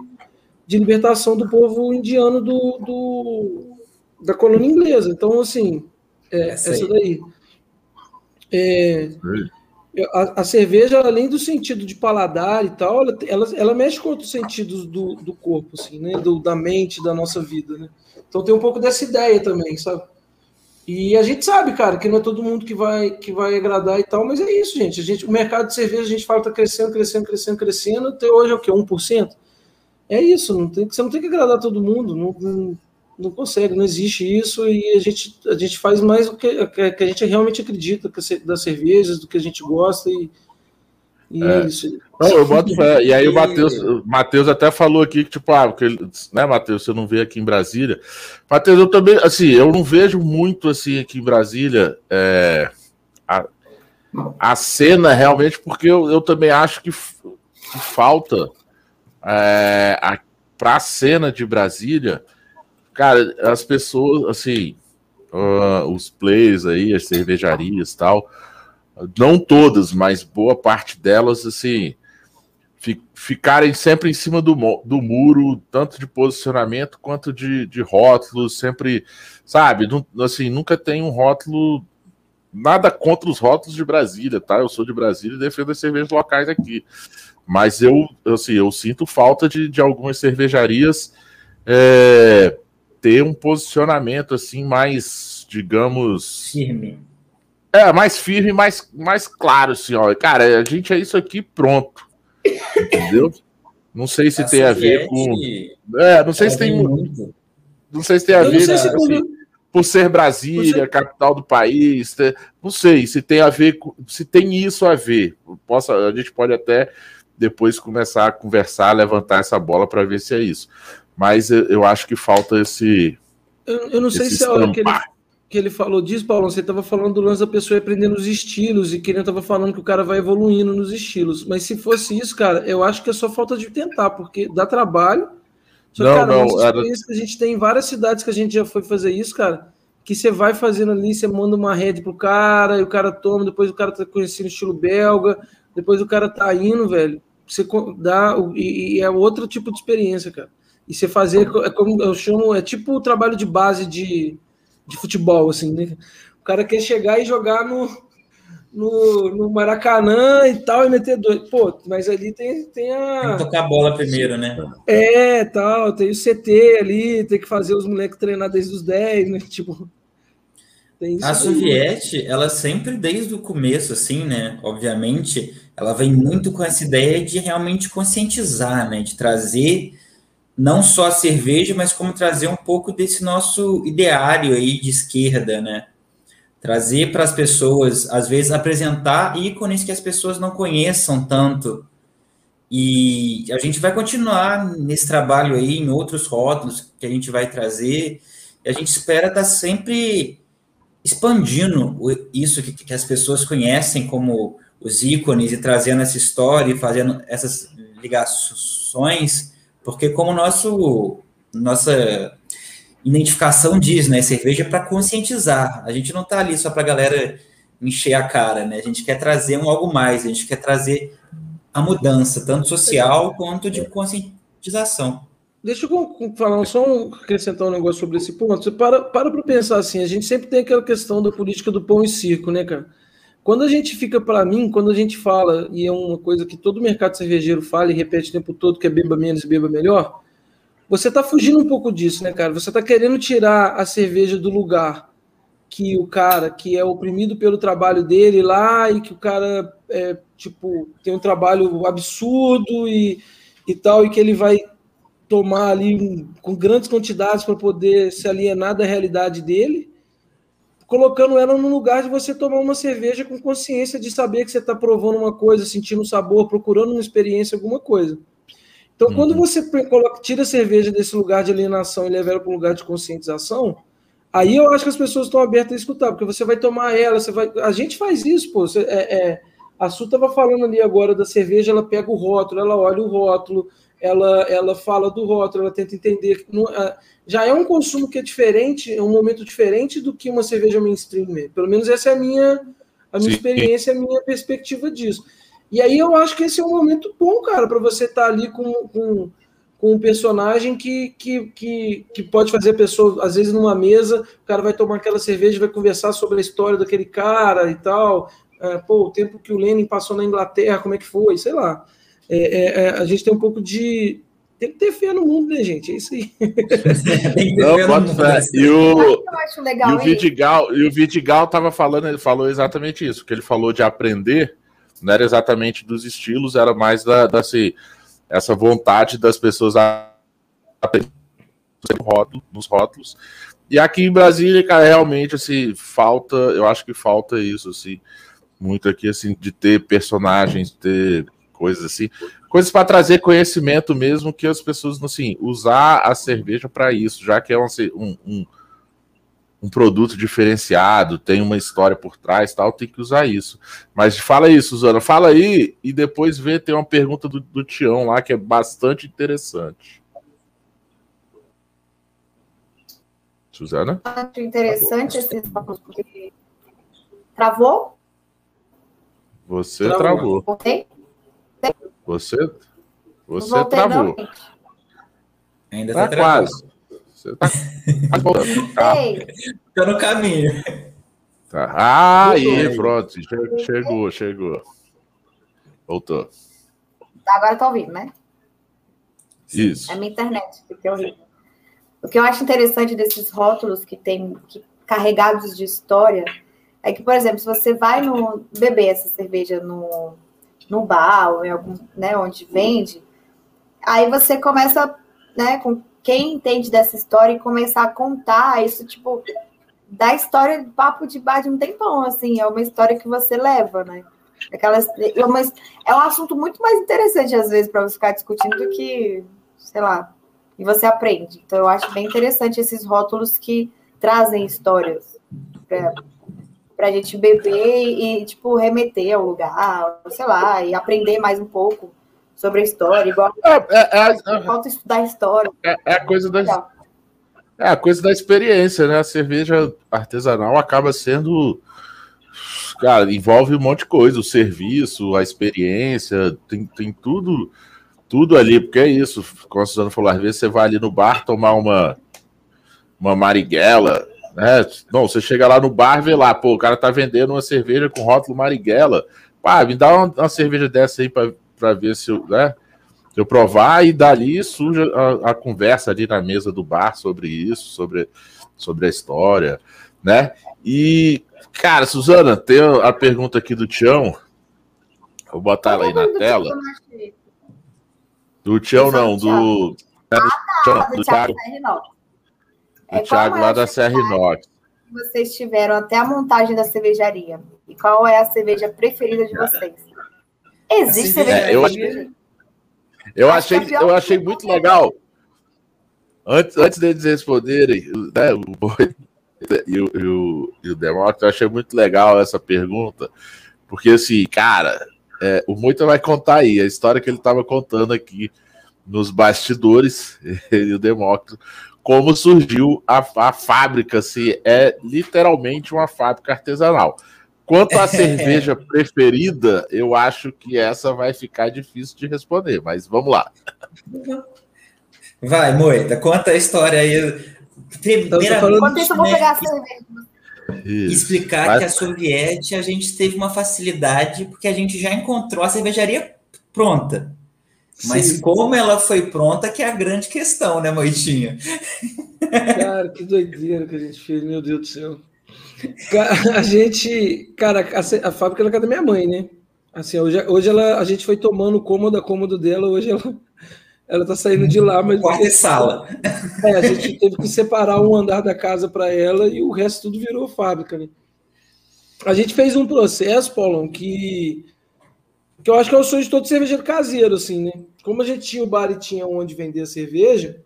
de libertação do povo indiano do, do da colônia inglesa. Então, assim, é, essa, essa daí. É, a, a, cerveja, além do sentido de paladar e tal, ela, ela, ela mexe com outros sentidos do, do corpo, assim, né? Do, da mente, da nossa vida, né? Então tem um pouco dessa ideia também, sabe? E a gente sabe, cara, que não é todo mundo que vai, que vai agradar e tal, mas é isso, gente. A gente o mercado de cerveja, a gente fala que tá crescendo, crescendo, crescendo, crescendo, até hoje é o quê? 1%? É isso, não tem, você não tem que agradar todo mundo, não, não não consegue, não existe isso e a gente, a gente faz mais o que, que a gente realmente acredita das cervejas, do que a gente gosta e, e é. isso. Não, eu boto fé. E aí o Matheus, Matheus até falou aqui que, tipo, ah, porque, né, Matheus, você não vê aqui em Brasília. Matheus, eu também, assim, eu não vejo muito, assim, aqui em Brasília, é, a, a cena realmente, porque eu, eu também acho que, que falta é, para a cena de Brasília Cara, as pessoas, assim, uh, os players aí, as cervejarias tal, não todas, mas boa parte delas, assim, fi, ficarem sempre em cima do, do muro, tanto de posicionamento quanto de, de rótulos, sempre, sabe, assim, nunca tem um rótulo, nada contra os rótulos de Brasília, tá? Eu sou de Brasília e defendo as cervejas locais aqui. Mas eu, assim, eu sinto falta de, de algumas cervejarias é, ter um posicionamento assim mais, digamos. Firme. É, mais firme, mais, mais claro, assim, ó. Cara, a gente é isso aqui pronto. Entendeu? Não sei se a tem a ver com. É, não sei se tem. Muito. Não sei se tem a ver. Se assim, por ser Brasília, capital do país, não sei se tem a ver, se tem isso a ver. Possa, a gente pode até depois começar a conversar, levantar essa bola para ver se é isso mas eu acho que falta esse. Eu, eu não sei se é a hora que ele, falou disso, Paulo. Você estava falando do lance da pessoa aprendendo os estilos e que ele estava falando que o cara vai evoluindo nos estilos. Mas se fosse isso, cara, eu acho que é só falta de tentar, porque dá trabalho. Só não, cara, não, era... a gente tem em várias cidades que a gente já foi fazer isso, cara. Que você vai fazendo ali, você manda uma rede pro cara, e o cara toma, depois o cara tá conhecendo estilo belga, depois o cara tá indo, velho. Você dá, e, e é outro tipo de experiência, cara. E você fazer, é como eu chamo, é tipo o trabalho de base de, de futebol, assim, né? O cara quer chegar e jogar no, no, no Maracanã e tal, e meter dois. Pô, mas ali tem, tem a. Tem que tocar a bola primeiro, né? É, tal, tem o CT ali, tem que fazer os moleques treinar desde os 10, né? [LAUGHS] Tipo. a Soviete, ela sempre, desde o começo, assim, né? Obviamente, ela vem muito com essa ideia de realmente conscientizar, né? De trazer não só a cerveja, mas como trazer um pouco desse nosso ideário aí de esquerda, né? Trazer para as pessoas, às vezes, apresentar ícones que as pessoas não conheçam tanto. E a gente vai continuar nesse trabalho aí, em outros rótulos que a gente vai trazer. E a gente espera estar tá sempre expandindo isso que, que as pessoas conhecem como os ícones e trazendo essa história e fazendo essas ligações porque como nosso nossa identificação diz, né, cerveja é para conscientizar. A gente não está ali só para a galera encher a cara, né? A gente quer trazer um algo mais, a gente quer trazer a mudança, tanto social quanto de conscientização. Deixa eu falar só um, acrescentar um negócio sobre esse ponto. Você para para para pensar assim, a gente sempre tem aquela questão da política do pão e circo, né, cara? Quando a gente fica, para mim, quando a gente fala, e é uma coisa que todo mercado cervejeiro fala e repete o tempo todo, que é beba menos e beba melhor, você está fugindo um pouco disso, né, cara? Você está querendo tirar a cerveja do lugar que o cara que é oprimido pelo trabalho dele lá e que o cara é, tipo tem um trabalho absurdo e, e tal e que ele vai tomar ali com grandes quantidades para poder se alienar da realidade dele, colocando ela no lugar de você tomar uma cerveja com consciência de saber que você está provando uma coisa, sentindo um sabor, procurando uma experiência, alguma coisa. Então, uhum. quando você coloca, tira a cerveja desse lugar de alienação e leva ela para um lugar de conscientização, aí eu acho que as pessoas estão abertas a escutar, porque você vai tomar ela, você vai. A gente faz isso, pô. Você, é, é... A Su estava falando ali agora da cerveja, ela pega o rótulo, ela olha o rótulo, ela, ela fala do rótulo, ela tenta entender. Já é um consumo que é diferente, é um momento diferente do que uma cerveja mainstream. Pelo menos essa é a minha, a minha experiência, a minha perspectiva disso. E aí eu acho que esse é um momento bom, cara, para você estar tá ali com, com, com, um personagem que, que, que, que pode fazer a pessoa, às vezes numa mesa, o cara vai tomar aquela cerveja, vai conversar sobre a história daquele cara e tal. É, pô, o tempo que o Lenin passou na Inglaterra, como é que foi, sei lá. É, é, é a gente tem um pouco de. Tem que ter fé no mundo, né, gente? É isso aí. [LAUGHS] Não, bota fé. E o, e o Vidigal, e o Vidigal tava falando, ele falou exatamente isso, que ele falou de aprender não era exatamente dos estilos, era mais da, da assim, essa vontade das pessoas a, rótulo, nos rótulos. E aqui em Brasília, cara, realmente assim, falta, eu acho que falta isso, assim, muito aqui, assim, de ter personagens, ter coisas assim, coisas para trazer conhecimento mesmo, que as pessoas, assim, usar a cerveja para isso, já que é um, um um produto diferenciado, tem uma história por trás, tal, tem que usar isso. Mas fala aí, Suzana, fala aí e depois vê, tem uma pergunta do, do Tião lá que é bastante interessante. Suzana? Acho interessante esse porque travou? Você travou. Voltei? Você, você travou. Não. Ainda tá, tá quase. Você tá, tá, tá no caminho. Tá. Ah, aí, pronto. Chegou, chegou. Voltou. Agora tá ouvindo, né? Isso. É minha internet, porque é horrível. O que eu acho interessante desses rótulos que tem que, carregados de história é que, por exemplo, se você vai no beber essa cerveja no, no bar ou em algum, né, onde vende, aí você começa, né, com quem entende dessa história e começar a contar isso, tipo, da história do papo de bar de um tempão, assim, é uma história que você leva, né? Aquelas, é, uma, é um assunto muito mais interessante, às vezes, para você ficar discutindo do que, sei lá, e você aprende. Então, eu acho bem interessante esses rótulos que trazem histórias para a gente beber e, tipo, remeter ao lugar, sei lá, e aprender mais um pouco sobre a história, igual é, é, é, é falta estudar história. É, é, a coisa da é a coisa da experiência, né? A cerveja artesanal acaba sendo cara, envolve um monte de coisa, o serviço, a experiência, tem, tem tudo tudo ali, porque é isso, como a Suzana falou, às vezes você vai ali no bar tomar uma uma marighella, né? Não, você chega lá no bar e vê lá, pô, o cara tá vendendo uma cerveja com rótulo marighella. Pá, me dá uma, uma cerveja dessa aí para para ver se eu, né, se eu provar e dali surge a, a, conversa ali na mesa do bar sobre isso, sobre, sobre a história, né? E, cara, Suzana, tem a pergunta aqui do Tião. Vou botar ela aí na tela. Do Tião, não, do. Ah, tá, do, do Thiago. Do Thiago lá da Serra Inox. Vocês tiveram até a montagem da cervejaria. E qual é a cerveja preferida de vocês? Existe é, eu, eu achei, eu achei muito legal. Antes, antes deles responderem, né, o Boi e o, e o, e o Demócrito, eu achei muito legal essa pergunta, porque assim, cara, é, o Moita vai contar aí a história que ele estava contando aqui nos bastidores, [LAUGHS] ele e o Demócrito, como surgiu a, a fábrica, assim, é literalmente uma fábrica artesanal. Quanto à [LAUGHS] cerveja preferida, eu acho que essa vai ficar difícil de responder, mas vamos lá. Vai, Moita, conta a história aí. Primeira... Enquanto isso, eu vou pegar a cerveja. Isso. explicar Mas... que a Soviete a gente teve uma facilidade porque a gente já encontrou a cervejaria pronta. Mas Sim. como ela foi pronta que é a grande questão, né, Moitinha? Cara, que doideira que a gente fez, meu Deus do céu. A gente, cara, a, a fábrica era da minha mãe, né? Assim, hoje, hoje ela, a gente foi tomando cômodo a cômodo dela, hoje ela, ela tá saindo de lá, mas. Quarta sala. É, a gente teve que separar um andar da casa para ela e o resto tudo virou fábrica, né? A gente fez um processo, Paulão, que, que eu acho que é o sonho de todo cervejeiro caseiro, assim, né? Como a gente tinha o bar e tinha onde vender a cerveja,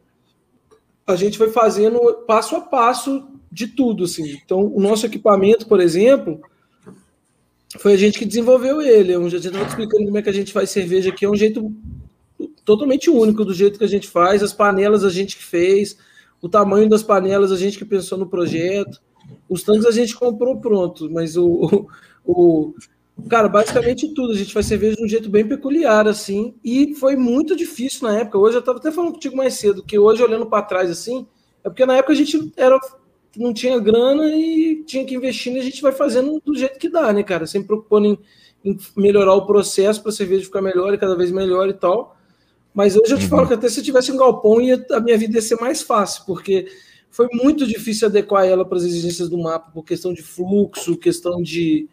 a gente foi fazendo passo a passo de tudo, assim. Então, o nosso equipamento, por exemplo, foi a gente que desenvolveu ele. Eu já estava explicando como é que a gente faz cerveja aqui, é um jeito totalmente único do jeito que a gente faz. As panelas a gente que fez, o tamanho das panelas a gente que pensou no projeto. Os tanques a gente comprou pronto, mas o, o cara, basicamente tudo. A gente faz cerveja de um jeito bem peculiar, assim, e foi muito difícil na época. Hoje eu estava até falando contigo mais cedo, que hoje, olhando para trás, assim, é porque na época a gente era não tinha grana e tinha que investir e a gente vai fazendo do jeito que dá, né, cara? Sempre preocupando em, em melhorar o processo para a cerveja ficar melhor e cada vez melhor e tal. Mas hoje eu te uhum. falo que até se eu tivesse um galpão, ia, a minha vida ia ser mais fácil, porque foi muito difícil adequar ela para as exigências do mapa, por questão de fluxo, questão de,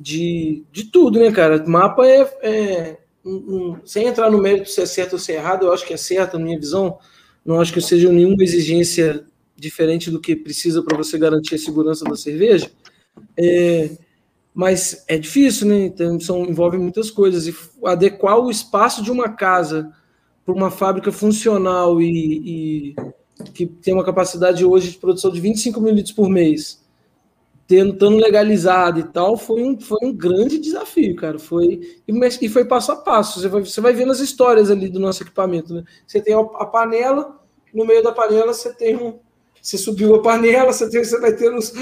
de, de tudo, né, cara? Mapa é. é um, um, sem entrar no mérito se é certo ou se é errado, eu acho que é certo, na minha visão. Não acho que seja nenhuma exigência diferente do que precisa para você garantir a segurança da cerveja. É, mas é difícil, né? Então, são, envolve muitas coisas. E adequar o espaço de uma casa para uma fábrica funcional e, e, que tem uma capacidade hoje de produção de 25 mil litros por mês, tendo estando legalizado e tal, foi um, foi um grande desafio, cara. Foi e, foi passo a passo. Você vai, você vai vendo as histórias ali do nosso equipamento, né? Você tem a, panela, no meio da panela você tem um, você subiu a panela, você, tem, você vai ter os,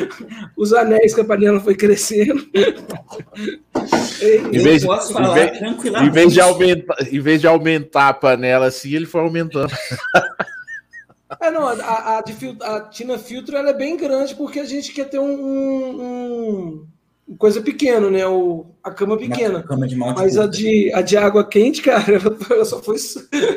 [LAUGHS] os anéis que a panela foi crescendo. [LAUGHS] em, vez, posso falar em vez, em vez, de aumentar, em vez de aumentar a panela assim, ele foi aumentando. [LAUGHS] É, não, a, a, a, Tina Filtro ela é bem grande porque a gente quer ter um, um, coisa pequena, né? O, a cama pequena. Cama Mas a de, a de água quente, cara, [LAUGHS] ela, só foi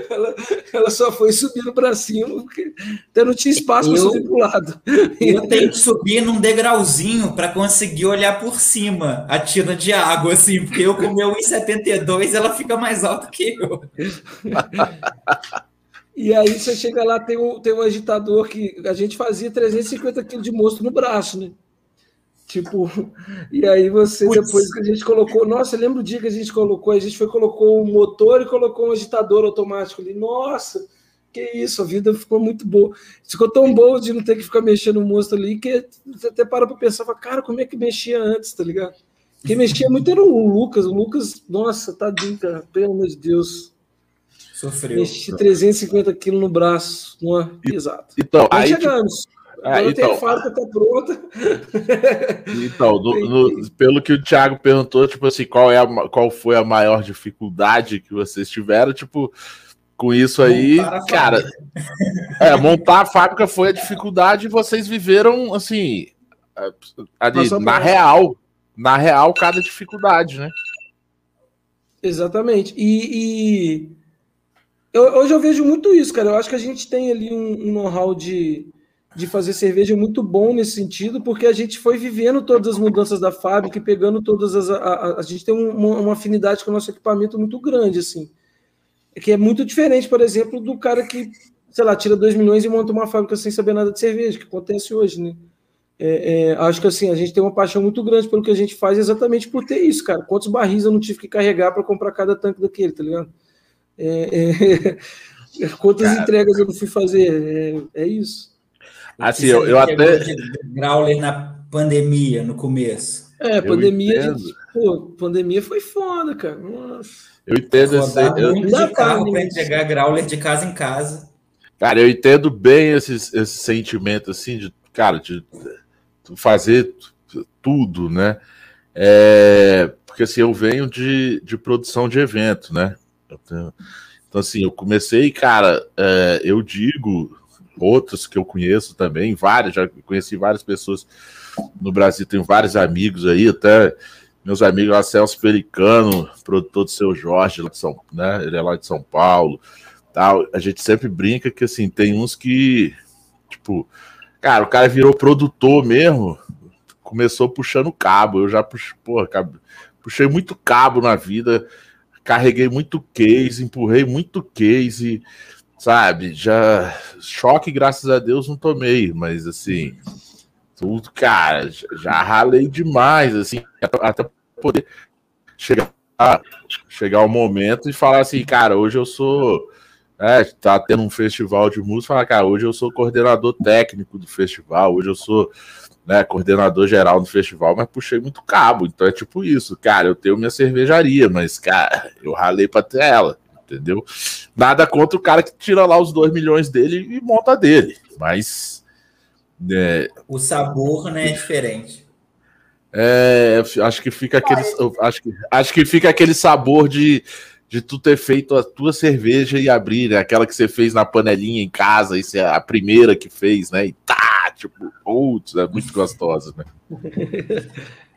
ela, ela, só foi subindo para cima, porque até não tinha espaço para subir para o lado. Eu tenho que subir num degrauzinho para conseguir olhar por cima a tina de água, assim, porque eu com meu 1,72 ela fica mais alta que eu. [LAUGHS] E aí você chega lá, tem um, tem um agitador que a gente fazia 350 quilos de mosto no braço, né? Tipo, [LAUGHS] e aí você, Puts. depois que a gente colocou, nossa, lembra o dia que a gente colocou, a gente foi, colocou o um motor e colocou um agitador automático ali. Nossa, que isso, a vida ficou muito boa. Ficou tão boa de não ter que ficar mexendo o monstro ali, que você até para para pensar, cara, como é que mexia antes, tá ligado? Quem mexia muito era o Lucas. O Lucas, nossa, tadinho, cara, pelo amor de Deus. Sofreu. Mexi 350 quilos no braço, uma... exato. Então, aí, chegamos. Tipo ah, Agora então, tem a fábrica tá pronta. Então, no, no, pelo que o Thiago perguntou, tipo assim, qual, é a, qual foi a maior dificuldade que vocês tiveram? Tipo, com isso aí, cara, é, montar a fábrica foi a dificuldade e vocês viveram, assim, ali, na real, na real, cada dificuldade, né? Exatamente. E, e... Eu, hoje eu vejo muito isso, cara. Eu acho que a gente tem ali um, um know-how de de fazer cerveja é muito bom nesse sentido, porque a gente foi vivendo todas as mudanças da fábrica e pegando todas as. A, a, a gente tem uma, uma, afinidade com o nosso equipamento muito grande, assim. Que é muito diferente, por exemplo, do cara que, sei lá, tira 2 milhões e monta uma fábrica sem saber nada de cerveja, que acontece hoje, né? É, é, acho que assim, a gente tem uma paixão muito grande pelo que a gente faz exatamente por ter isso, cara. Quantos barris eu não tive que carregar para comprar cada tanque daquele, tá ligado? É, é [LAUGHS] quantas cara. entregas eu não fui fazer? É, é isso. Assim, eu, eu até. Growler na pandemia, no começo. É, pandemia, de, pô, pandemia foi foda, cara. Nossa. Eu entendo esse. Eu... De carro para entregar Growler de casa em casa. Cara, eu entendo bem esse, esse sentimento, assim, de, cara, de fazer tudo, né? É, porque assim, eu venho de, de produção de evento, né? Tenho, então, assim, eu comecei, cara, é, eu digo outros que eu conheço também, vários, já conheci várias pessoas no Brasil. Tenho vários amigos aí, até meus amigos lá, Celso Pelicano, produtor do seu Jorge, lá de São, né? Ele é lá de São Paulo. Tal. A gente sempre brinca que assim, tem uns que, tipo, cara, o cara virou produtor mesmo, começou puxando cabo. Eu já porra, puxei muito cabo na vida, carreguei muito case, empurrei muito case sabe? Já choque, graças a Deus, não tomei, mas assim, tudo, cara, já ralei demais, assim, até poder chegar, chegar o momento e falar assim, cara, hoje eu sou. É, tá tendo um festival de música, falar, cara, hoje eu sou coordenador técnico do festival, hoje eu sou né, coordenador geral do festival, mas puxei muito cabo, então é tipo isso, cara, eu tenho minha cervejaria, mas, cara, eu ralei pra ter ela entendeu? Nada contra o cara que tira lá os 2 milhões dele e monta dele, mas. É, o sabor né, é diferente. É, acho que fica aquele, acho que, acho que fica aquele sabor de, de tu ter feito a tua cerveja e abrir, né? Aquela que você fez na panelinha em casa, isso é a primeira que fez, né? E tá, tipo, putz, é muito gostosa, né?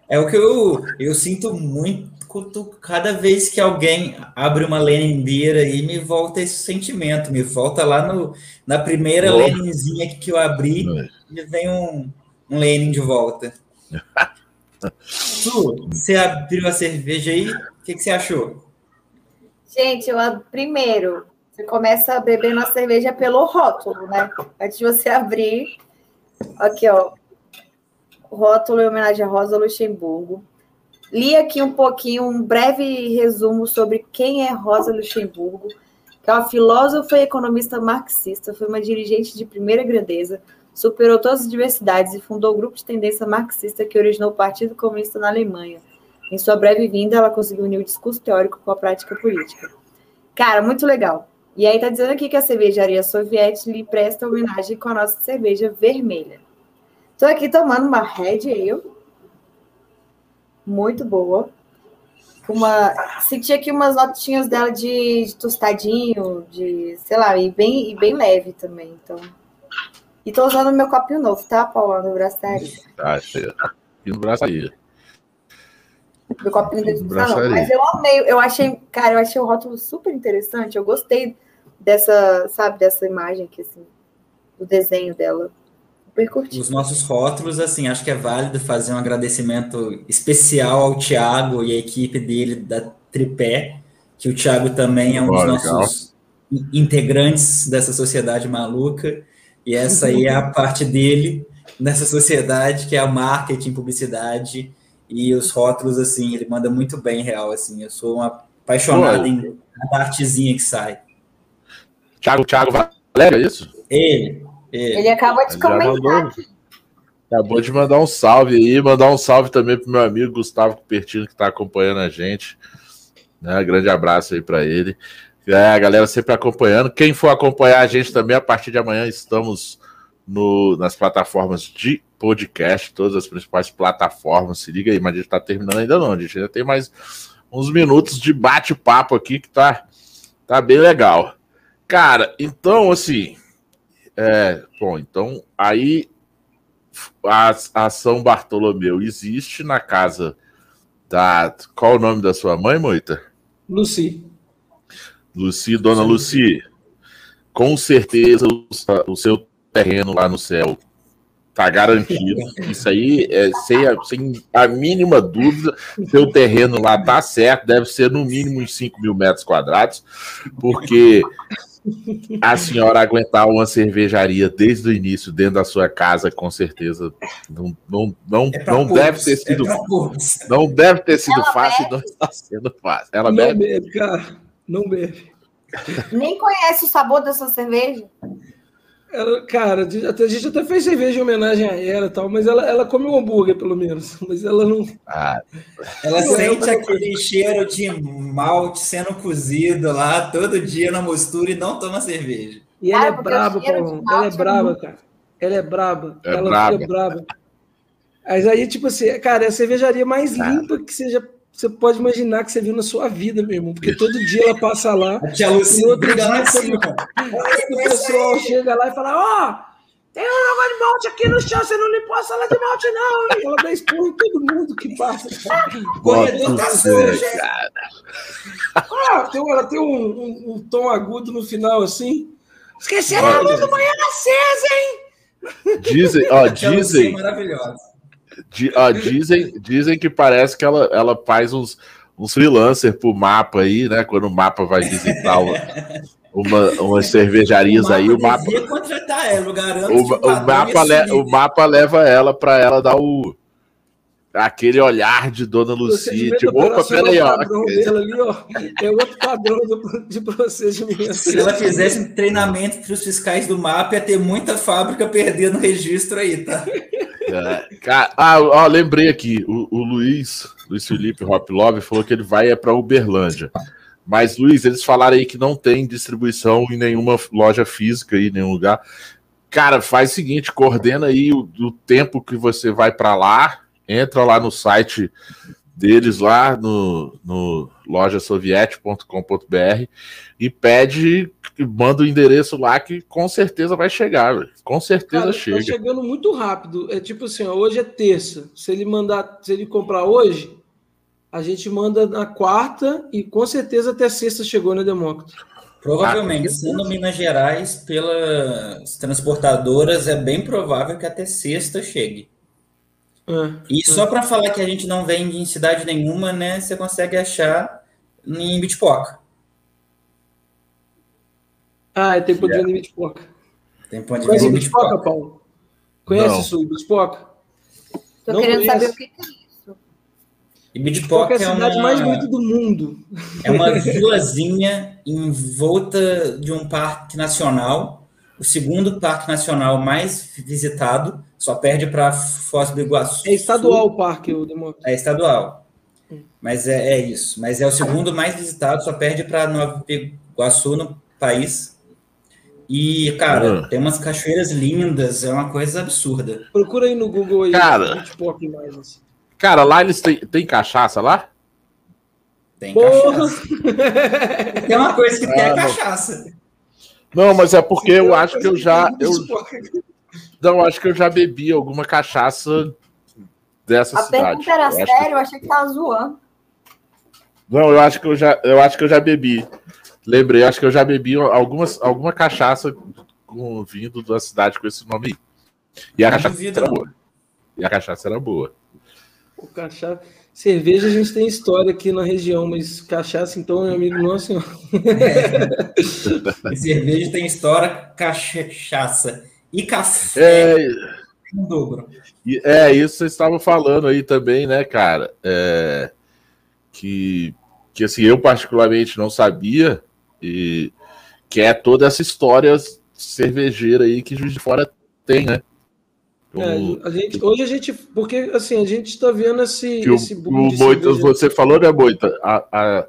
É o que eu, eu sinto muito cada vez que alguém abre uma Lenindeira aí, me volta esse sentimento, me volta lá no, na primeira. Leninzinha que eu abri e vem um, um Lenin de volta. [LAUGHS] tu, você abriu a cerveja aí, o que, que você achou? Gente, eu primeiro, você começa a beber uma cerveja pelo rótulo, né? Antes de você abrir, aqui ó, rótulo em homenagem a Rosa Luxemburgo. Li aqui um pouquinho, um breve resumo sobre quem é Rosa Luxemburgo, que é uma filósofa e economista marxista, foi uma dirigente de primeira grandeza, superou todas as diversidades e fundou o grupo de tendência marxista que originou o Partido Comunista na Alemanha. Em sua breve vinda, ela conseguiu unir o discurso teórico com a prática política. Cara, muito legal. E aí tá dizendo aqui que a cervejaria soviética lhe presta homenagem com a nossa cerveja vermelha. Estou aqui tomando uma Red Ale muito boa. Uma, senti aqui umas notinhas dela de, de, tostadinho, de, sei lá, e bem, e bem leve também. Então. E tô usando meu copinho novo, tá, Paula, no braçaria? Ah, aqui no braçaria. De não, mas eu amei, eu achei, cara, eu achei o rótulo super interessante. Eu gostei dessa, sabe, dessa imagem aqui, assim, do desenho dela. Os nossos rótulos, assim, acho que é válido fazer um agradecimento especial ao Tiago e à equipe dele da Tripé, que o Tiago também é um dos nossos integrantes dessa sociedade maluca, e essa aí é a [LAUGHS] parte dele nessa sociedade, que é a marketing, publicidade e os rótulos, assim, ele manda muito bem, real, assim, eu sou uma apaixonado Pô, em cada artezinha que sai. Tiago, Thiago Valério, é isso? Ele. Ele acabou de comentar aqui. Acabou de mandar um salve aí, mandar um salve também pro meu amigo Gustavo Cupertino, que está acompanhando a gente. Né? Grande abraço aí para ele. É, a galera sempre acompanhando. Quem for acompanhar a gente também, a partir de amanhã estamos no, nas plataformas de podcast, todas as principais plataformas. Se liga aí, mas a gente está terminando ainda não. A gente ainda tem mais uns minutos de bate-papo aqui que tá, tá bem legal. Cara, então, assim, é, bom, então aí a, a São Bartolomeu existe na casa da. Qual o nome da sua mãe, Moita? Luci. Luci, dona. Luci, com certeza o, o, seu terreno lá no céu tá garantido. Isso aí é sem a, sem a mínima dúvida. Seu terreno lá tá certo, deve ser no mínimo uns 5 mil metros quadrados, porque a senhora aguentar uma cervejaria desde o início dentro da sua casa, com certeza não, não, não, é não deve ter sido é não deve ter sido Ela fácil, bebe. não está sendo fácil. Ela não bebe, bebe cara, não bebe. Nem conhece o sabor dessa cerveja. Ela, cara, a gente até fez cerveja em homenagem a ela e tal, mas ela, ela come um hambúrguer, pelo menos. [LAUGHS] Mas ela não. Ah, ela sente aquele cheiro de malte sendo cozido lá todo dia na mostura e não toma cerveja. E ela ah, é braba, Paulo. Ela é braba, cara. Ela é braba. É ela braba. fica braba. Mas aí, tipo assim, cara, é a cervejaria mais limpa que seja você pode imaginar que você viu na sua vida, meu irmão, porque todo dia ela passa lá. A tia Lucy outro dia, assim, o pessoal chega lá e fala: Ó, oh, Tem um negócio de malte aqui no chão, você não limpou a sala de malte, não, hein? Ela dá esporro em todo mundo que passa. O corredor tá sujo, Ah, tem, ela tem um, um, um, tom agudo no final, assim. Esqueceram a luz do banheiro acesa, hein? Dizem, ó, dizem. Ó, dizem, dizem que parece que ela, ela faz uns, uns freelancers pro mapa aí, né? Quando o mapa vai visitar o, uma, umas cervejarias o aí, o mapa. Contratar ela, eu garanto o, o, mapa le, o mapa leva ela para ela dar o aquele olhar de Dona Lucia, tipo, opa, peraí, ó. Ali, ó. É outro padrão de procedimento. Se ela fizesse um treinamento para os fiscais do mapa, ia ter muita fábrica perdendo registro aí, tá? É, cara, ah, lembrei aqui, o, o Luiz, Luiz Felipe Hop Love falou que ele vai é para Uberlândia. Mas, Luiz, eles falaram aí que não tem distribuição em nenhuma loja física aí, em nenhum lugar. Cara, faz o seguinte, coordena aí o, o tempo que você vai para lá, entra lá no site deles lá no, no lojasoviete.com.br e pede, manda o endereço lá que com certeza vai chegar, véio. com certeza Cara, tá chega. Tá chegando muito rápido. É tipo assim, ó, hoje é terça. Se ele mandar, se ele comprar hoje, a gente manda na quarta e com certeza até sexta chegou na Demócrito. Provavelmente, ah, sendo Minas Gerais, pelas transportadoras, é bem provável que até sexta chegue. É, e é. só para falar que a gente não vende em cidade nenhuma, né? Você consegue achar em Bitpoca. Ah, tem ponto de venda em Bitpoca. Tem ponto de venda em Bitpoca, Paulo? Conhece o Bitpoca? Tô não querendo conhece. saber o que é e Bitpock é, é a cidade uma, mais bonita do mundo. É uma [LAUGHS] vilazinha em volta de um parque nacional, o segundo parque nacional mais visitado, só perde para Foz do Iguaçu. É estadual o parque, o Demônio. É estadual. Mas é, é, isso. Mas é o segundo mais visitado, só perde para Nova Iguaçu no país. E, cara, uhum. tem umas cachoeiras lindas, é uma coisa absurda. Procura aí no Google aí. Cara, mais assim. Cara, lá eles têm, têm cachaça lá? Tem cachaça. tem uma coisa que tem é ah, cachaça. Não, mas é porque eu acho que eu já. Eu, não, acho que eu já bebi alguma cachaça dessa a cidade. A pergunta era eu sério, eu achei que tava zoando. Não, eu acho que eu já, eu acho que eu já bebi. Lembrei, acho que eu já bebi algumas, alguma cachaça com, vindo da cidade com esse nome aí. E a cachaça era boa. E a cachaça era boa. O cachaça. Cerveja a gente tem história aqui na região, mas cachaça, então, meu amigo nosso. É. [LAUGHS] cerveja tem história, cachaça. E café. É, dobro. É, isso vocês estavam falando aí também, né, cara? É, que, que assim, eu particularmente não sabia, e que é toda essa história cervejeira aí que Juiz de Fora tem, né? É, a gente, hoje a gente, porque assim, a gente está vendo esse, que esse boom. O, Moita, você falou, né, Moita? A, a,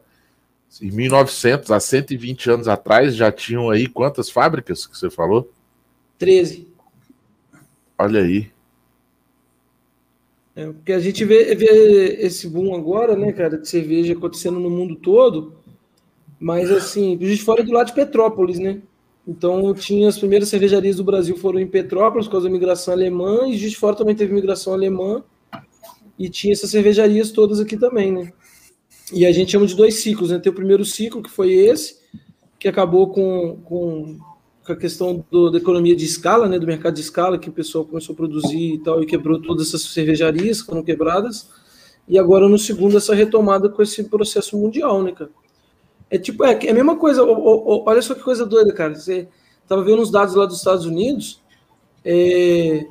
em 1900, há 120 anos atrás, já tinham aí quantas fábricas que você falou? 13. Olha aí. É, porque a gente vê, vê esse boom agora, né, cara, de cerveja acontecendo no mundo todo, mas assim, a gente fora do lado de Petrópolis, né? Então, tinha as primeiras cervejarias do Brasil foram em Petrópolis, por causa da migração alemã, e de Fora também teve migração alemã, e tinha essas cervejarias todas aqui também, né? E a gente chama de dois ciclos, né? Tem o primeiro ciclo, que foi esse, que acabou com, com, com a questão do, da economia de escala, né? Do mercado de escala, que o pessoal começou a produzir e tal, e quebrou todas essas cervejarias, foram quebradas. E agora, no segundo, essa retomada com esse processo mundial, né, cara? É tipo, é, é a mesma coisa. olha só que coisa doida, cara. Você tava vendo os dados lá dos Estados Unidos. É,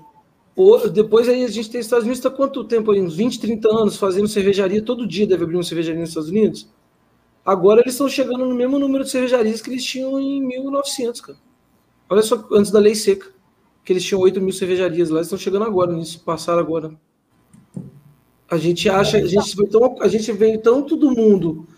depois aí a gente tem Estados Unidos está quanto tempo aí? Uns 20, 30 anos fazendo cervejaria todo dia, deve abrir uma cervejaria nos Estados Unidos. Agora eles estão chegando no mesmo número de cervejarias que eles tinham em 1900, cara. Olha só, antes da lei seca, que eles tinham 8 mil cervejarias lá, eles estão chegando agora nisso, passaram agora. A gente acha, a gente tão, a gente vê tanto do mundo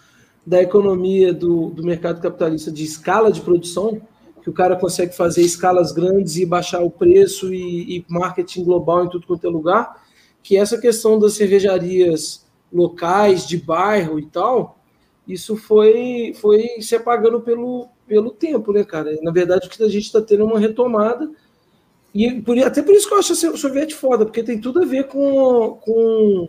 da economia do, do mercado capitalista de escala de produção, que o cara consegue fazer escalas grandes e baixar o preço e, e marketing global em tudo quanto é lugar, que essa questão das cervejarias locais, de bairro e tal, isso foi, foi se apagando pelo, pelo tempo, né, cara? Na verdade, o que a gente está tendo é uma retomada E por, até por isso que eu acho o sorvete foda, porque tem tudo a ver com, com,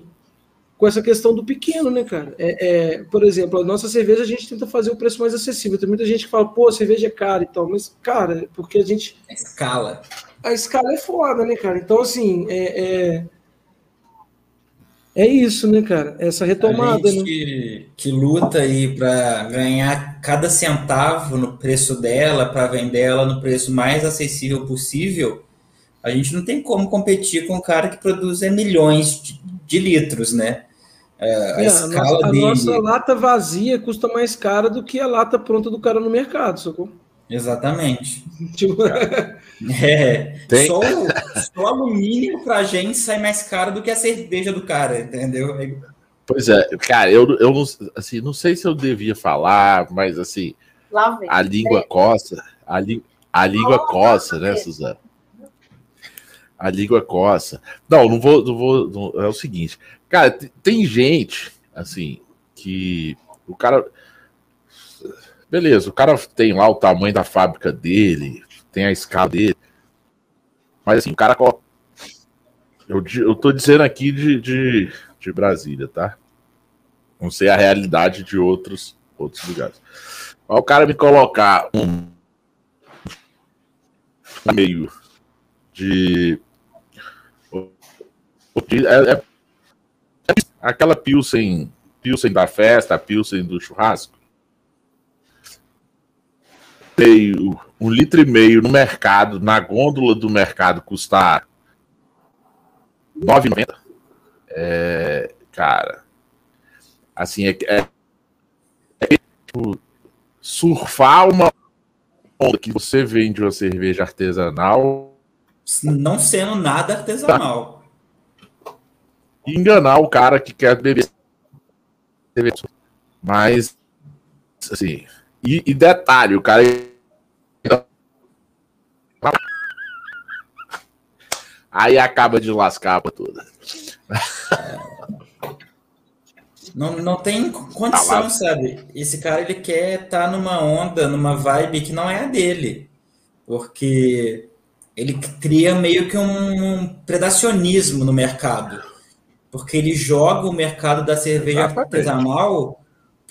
com essa questão do pequeno, né, cara? É, é, por exemplo, a nossa cerveja a gente tenta fazer o preço mais acessível. Tem muita gente que fala, pô, a cerveja é cara e tal, mas, cara, porque a gente. A escala. A escala é foda, né, cara? Então, assim, é, é é isso, né, cara? Essa retomada. A gente né? que luta aí para ganhar cada centavo no preço dela, para vender ela no preço mais acessível possível, a gente não tem como competir com um cara que produz é, milhões de, de litros, né? É, a, é, escala a, nossa, dele... a nossa lata vazia custa mais cara do que a lata pronta do cara no mercado, sacou? Exatamente. Tipo... [LAUGHS] É, Tem... só, só o alumínio pra gente sai mais caro do que a cerveja do cara, entendeu? Pois é, cara, eu, eu não, assim, não sei se eu devia falar, mas assim, a língua é. coça, a, li, a língua coça, né, Suzana? A língua coça. Não, não vou, não vou. Não, é o seguinte, cara, tem gente, assim, que o cara. Beleza, o cara tem lá o tamanho da fábrica dele, tem a escala dele. Mas assim, o cara. Eu, eu tô dizendo aqui de, de, de Brasília, tá? Não sei a realidade de outros, outros lugares. Mas o cara me colocar um meio de. É, é, é aquela Pilsen, Pilsen da festa, a Pilsen do churrasco meio, um litro e meio no mercado, na gôndola do mercado, custar R$ 9,90, é, cara, assim, é, é, é tipo, surfar uma onda que você vende uma cerveja artesanal. Não sendo nada artesanal. Enganar o cara que quer beber Mas, assim, e, e detalhe, o cara. Aí acaba de lascar a toda. Não, não tem condição, tá sabe? Esse cara ele quer estar tá numa onda, numa vibe que não é a dele. Porque ele cria meio que um predacionismo no mercado. Porque ele joga o mercado da cerveja artesanal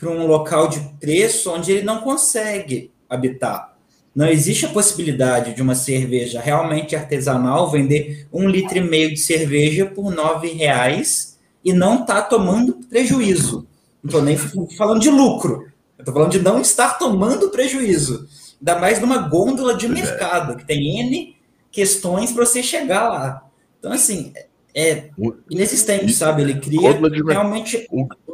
para um local de preço onde ele não consegue habitar. Não existe a possibilidade de uma cerveja realmente artesanal vender um litro e meio de cerveja por nove reais e não estar tá tomando prejuízo. Não estou nem falando de lucro. Estou falando de não estar tomando prejuízo. Ainda mais numa gôndola de é. mercado, que tem N questões para você chegar lá. Então, assim, é inexistente, sabe? Ele cria realmente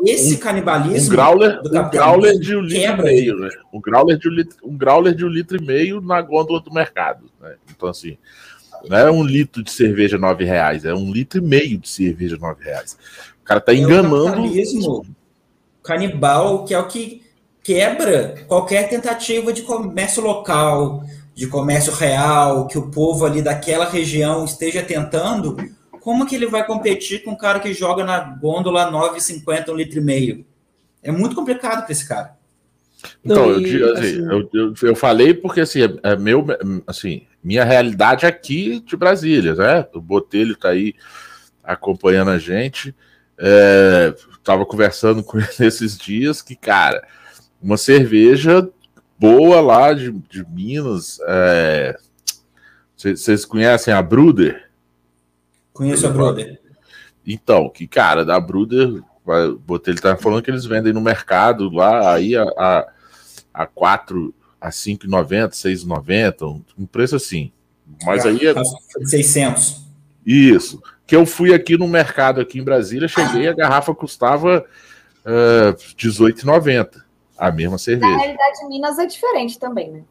esse canibalismo. Um growler, um growler de um litro e meio, né? Um growler, de um, litro, um growler de um litro e meio na gôndola do mercado. Né? Então, assim, não é um litro de cerveja nove reais, é um litro e meio de cerveja nove reais. O cara tá enganando. É o canibal, que é o que quebra qualquer tentativa de comércio local, de comércio real, que o povo ali daquela região esteja tentando como que ele vai competir com um cara que joga na gôndola 9,50, um litro e meio? É muito complicado para esse cara. Então, Não, e, eu, assim, assim, eu, eu, eu, falei porque assim, é, é meu, assim, minha realidade aqui de Brasília, né? O Botelho está aí acompanhando a gente. É, tava conversando com ele [LAUGHS] esses dias que, cara, uma cerveja boa lá de, de Minas. É, vocês conhecem a Bruder? Conheço a Bruder. Então, que cara, da Bruder, ele tá falando que eles vendem no mercado lá, aí a, a, a 4, a 5,90, 6,90, um, um preço assim. Mas aí é. 600. Isso. Que eu fui aqui no mercado, aqui em Brasília, cheguei, a garrafa custava uh, 18,90. A mesma cerveja. Na realidade, Minas é diferente também, né?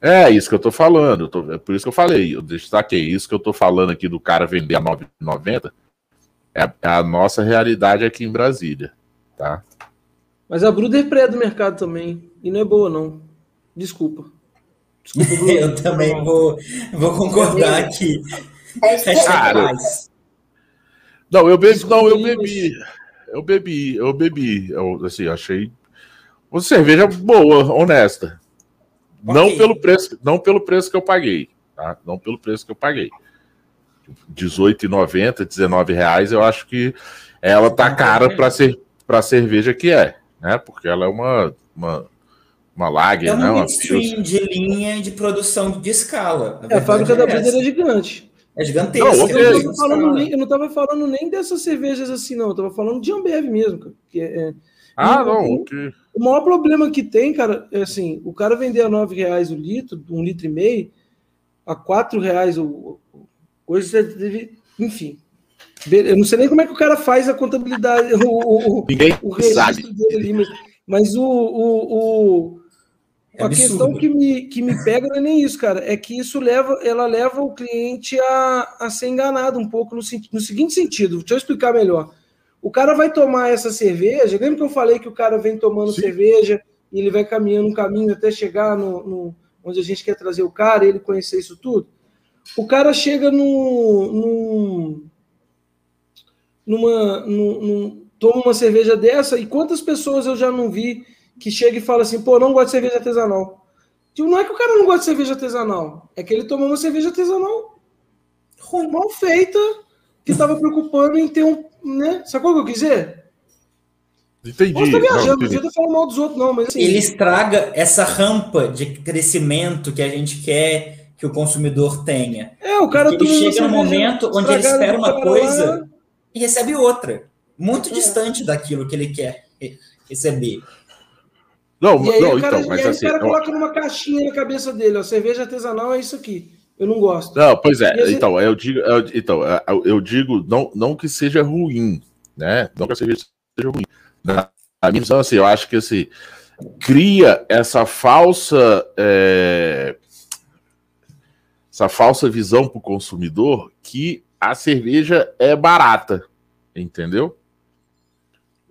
É isso que eu tô falando. Eu tô, é por isso que eu falei. Eu destaquei isso que eu tô falando aqui do cara vender a 9,90. É, é a nossa realidade aqui em Brasília, tá? Mas a Bruder é pré do mercado também. E não é boa, não. Desculpa. Desculpa [LAUGHS] eu também vou, vou concordar aqui. É cara, não, eu bebi. Não, eu bebi. Eu bebi, eu bebi. Eu, assim, achei uma cerveja boa, honesta. Não pelo preço, não pelo preço que eu paguei, tá? Não pelo preço que eu paguei. 18,90, 19 reais, eu acho que ela tá cara para ser para cerveja que é, né? Porque ela é uma uma, uma lager, é né? Uma stream de linha de produção de escala. A, é, a fábrica da Brisa é gigante. É gigantesca. Não, eu, não falando estava falando nem dessas cervejas assim, não. Eu tava falando de Ambev mesmo, Que é, ah, não. Okay. O maior problema que tem, cara, é assim: o cara vender a nove reais o litro, um litro e meio, a quatro reais o, coisa deve, enfim. Eu não sei nem como é que o cara faz a contabilidade, [LAUGHS] o, o, Ninguém o sabe. dele ali, mas, mas o, o, o é a questão que me, que me pega não é nem isso, cara, é que isso leva, ela leva o cliente a, a ser enganado um pouco no, no seguinte sentido. Deixa eu explicar melhor. O cara vai tomar essa cerveja. Lembra que eu falei que o cara vem tomando Sim. cerveja e ele vai caminhando um caminho até chegar no, no, onde a gente quer trazer o cara e ele conhecer isso tudo? O cara chega no, no numa, num, toma uma cerveja dessa e quantas pessoas eu já não vi que chega e fala assim, pô, não gosto de cerveja artesanal. Tipo, não é que o cara não gosta de cerveja artesanal, é que ele tomou uma cerveja artesanal mal feita, que estava preocupando em ter um, né? Sacou o que eu quis dizer? Entendi. Viajando, não falando mal dos outros, não, mas assim, Ele estraga essa rampa de crescimento que a gente quer que o consumidor tenha. É, o cara ele chega no momento onde ele espera uma coisa lá. e recebe outra, muito é. distante daquilo que ele quer receber. Não, e aí não, o cara, então, mas e aí assim, o cara coloca numa caixinha na cabeça dele, ó, cerveja artesanal é isso aqui. Eu não gosto. Não, pois é. Então, eu digo, eu, então, eu digo não, não que seja ruim, né? Não que a cerveja seja ruim. Na, na minha visão, assim, eu acho que assim, cria essa falsa é, essa falsa visão para o consumidor que a cerveja é barata, entendeu?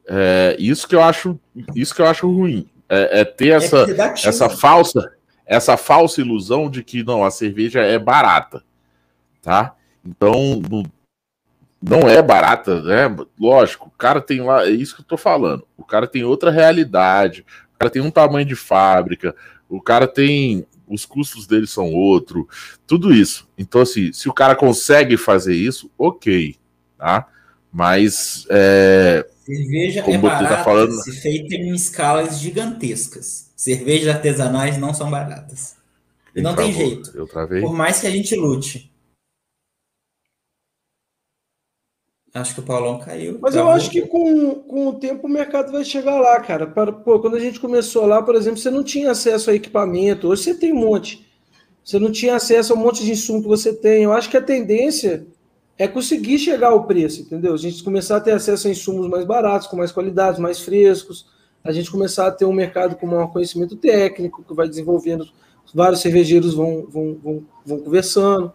É, isso que eu acho, isso que eu acho ruim. É, é ter essa, é essa falsa essa falsa ilusão de que não, a cerveja é barata, tá? Então, não, é barata, né? Lógico, o cara tem lá, é isso que eu tô falando. O cara tem outra realidade, o cara tem um tamanho de fábrica, o cara tem os custos dele são outro, tudo isso. Então, assim, se o cara consegue fazer isso, ok, tá? Mas é, cerveja é tá barata tá falando... se feita em escalas gigantescas cervejas artesanais não são baratas. E não travou. tem jeito. Eu travei. Por mais que a gente lute. Acho que o Paulão caiu. Mas eu acho que com, com o tempo o mercado vai chegar lá, cara. Para, pô, quando a gente começou lá, por exemplo, você não tinha acesso a equipamento. Hoje você tem um monte. Você não tinha acesso a um monte de insumo que você tem. Eu acho que a tendência é conseguir chegar ao preço, entendeu? A gente começar a ter acesso a insumos mais baratos, com mais qualidade, mais frescos a gente começar a ter um mercado com maior conhecimento técnico, que vai desenvolvendo, vários cervejeiros vão, vão, vão, vão conversando,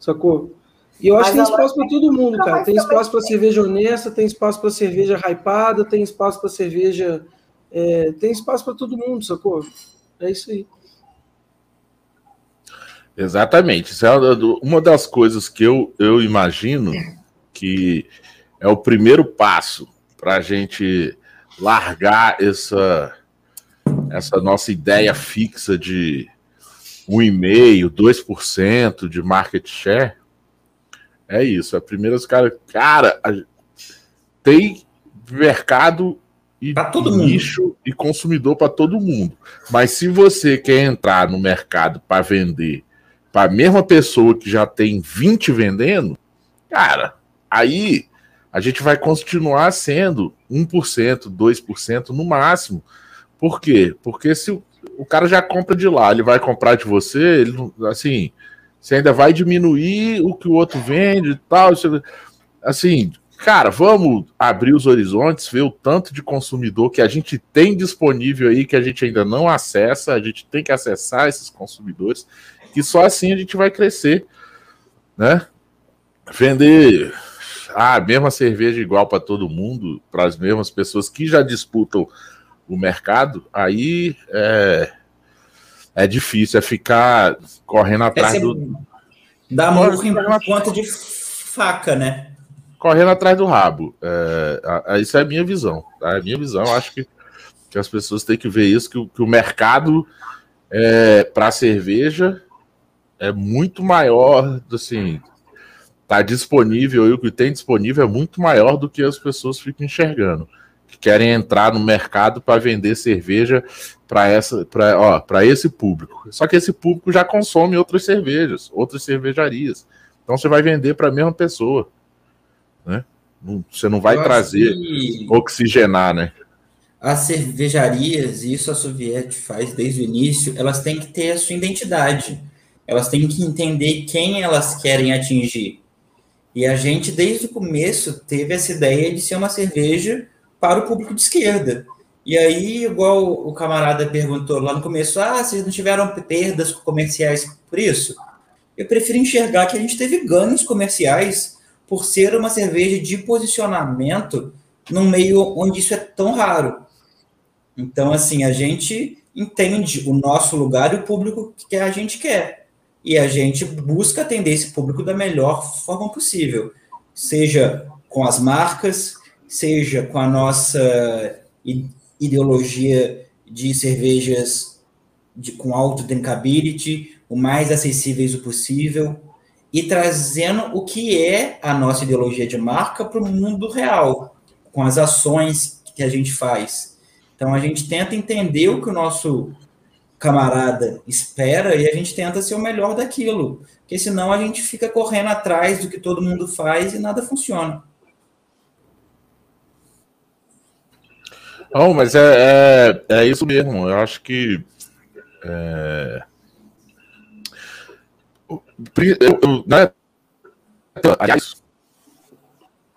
sacou? E eu acho que tem espaço para todo mundo, cara. Tem espaço para cerveja honesta, tem espaço para cerveja hypada, tem espaço para cerveja. É, tem espaço para todo mundo, sacou? É isso aí. Exatamente. Isso é uma das coisas que eu, eu imagino que é o primeiro passo para a gente largar essa, essa nossa ideia fixa de 1,5%, 2% de market share, é isso. É primeiro os caras. Cara, tem mercado e todo nicho mundo. e consumidor para todo mundo. Mas se você quer entrar no mercado para vender para a mesma pessoa que já tem 20 vendendo, cara, aí a gente vai continuar sendo 1%, 2% no máximo. Por quê? Porque se o, o cara já compra de lá, ele vai comprar de você, ele, assim, você ainda vai diminuir o que o outro vende e tal. Assim, cara, vamos abrir os horizontes, ver o tanto de consumidor que a gente tem disponível aí, que a gente ainda não acessa, a gente tem que acessar esses consumidores, que só assim a gente vai crescer, né? Vender ah, a mesma cerveja igual para todo mundo, para as mesmas pessoas que já disputam o mercado, aí é, é difícil, é ficar correndo atrás é do. Dá murro em ponta de faca, né? Correndo atrás do rabo. É, a, a, isso é a minha visão. Tá? É a minha visão, eu acho que, que as pessoas têm que ver isso, que, que o mercado é, para cerveja é muito maior, assim, tá disponível e o que tem disponível é muito maior do que as pessoas ficam enxergando. Que querem entrar no mercado para vender cerveja para esse público. Só que esse público já consome outras cervejas, outras cervejarias. Então você vai vender para a mesma pessoa, né? Você não vai Eu trazer que... oxigenar, né? As cervejarias, e isso a Soviet faz desde o início, elas têm que ter a sua identidade. Elas têm que entender quem elas querem atingir. E a gente, desde o começo, teve essa ideia de ser uma cerveja para o público de esquerda. E aí, igual o camarada perguntou lá no começo, ah, vocês não tiveram perdas comerciais por isso? Eu prefiro enxergar que a gente teve ganhos comerciais por ser uma cerveja de posicionamento num meio onde isso é tão raro. Então, assim, a gente entende o nosso lugar e o público que a gente quer. E a gente busca atender esse público da melhor forma possível, seja com as marcas, seja com a nossa ideologia de cervejas de, com alto drinkability, o mais acessíveis o possível, e trazendo o que é a nossa ideologia de marca para o mundo real, com as ações que a gente faz. Então a gente tenta entender o que o nosso camarada espera e a gente tenta ser o melhor daquilo, porque senão a gente fica correndo atrás do que todo mundo faz e nada funciona. Não, mas é, é, é isso mesmo. Eu acho que. É... Eu, eu, né? Aliás,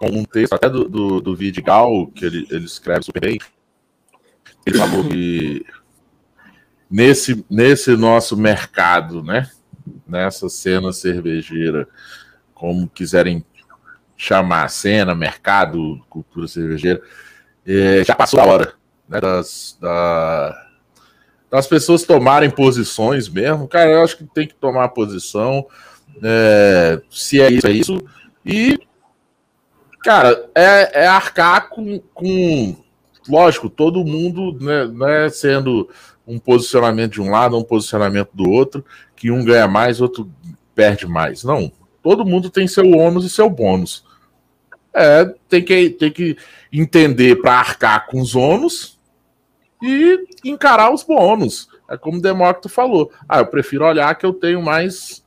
um texto até do, do, do Vidigal, que ele, ele escreve super bem, ele falou que nesse, nesse nosso mercado, né? Nessa cena cervejeira, como quiserem chamar, cena, mercado, cultura cervejeira, é, já passou a hora né, das, da, das pessoas tomarem posições mesmo. Cara, eu acho que tem que tomar posição. É, se é isso, é isso. E, cara, é, é arcar com, com. Lógico, todo mundo né, não é sendo um posicionamento de um lado, um posicionamento do outro, que um ganha mais, outro perde mais. Não. Todo mundo tem seu ônus e seu bônus. É, tem que, tem que entender para arcar com os ônus e encarar os bônus. É como o Demócrito falou. Ah, eu prefiro olhar que eu tenho mais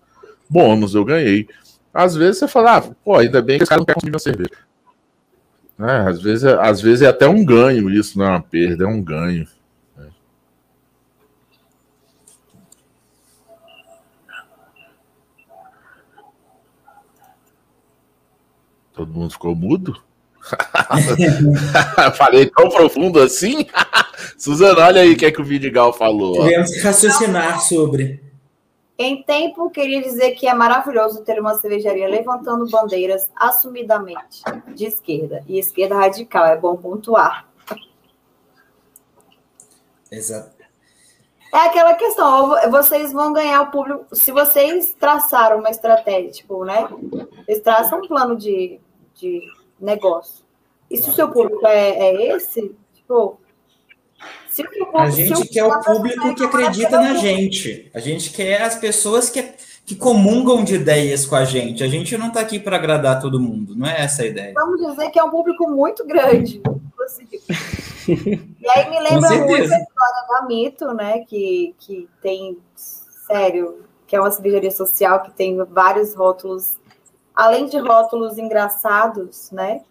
bônus, eu ganhei. Às vezes você fala, ah, pô, ainda bem que esse cara não quer consumir minha cerveja. É, às, vezes, é, às vezes é até um ganho isso, não é uma perda, é um ganho. Todo mundo ficou mudo? [LAUGHS] Falei tão profundo assim? [LAUGHS] Suzana, olha aí o que é que o Vidigal falou. Tivemos que raciocinar sobre. Em tempo, queria dizer que é maravilhoso ter uma cervejaria levantando bandeiras assumidamente de esquerda e esquerda radical. É bom pontuar. Exato. É aquela questão, vocês vão ganhar o público. Se vocês traçaram uma estratégia, tipo, né? Vocês traçam um plano de, de negócio. E se o seu público é, é esse, tipo. Se o, a gente quer o público que acredita na gente. A gente quer as pessoas que, que comungam de ideias com a gente. A gente não está aqui para agradar todo mundo, não é essa a ideia. Vamos dizer que é um público muito grande. E aí me lembra muito a história da Mito, né? Que, que tem, sério, que é uma cervejaria social que tem vários rótulos, além de rótulos engraçados, né?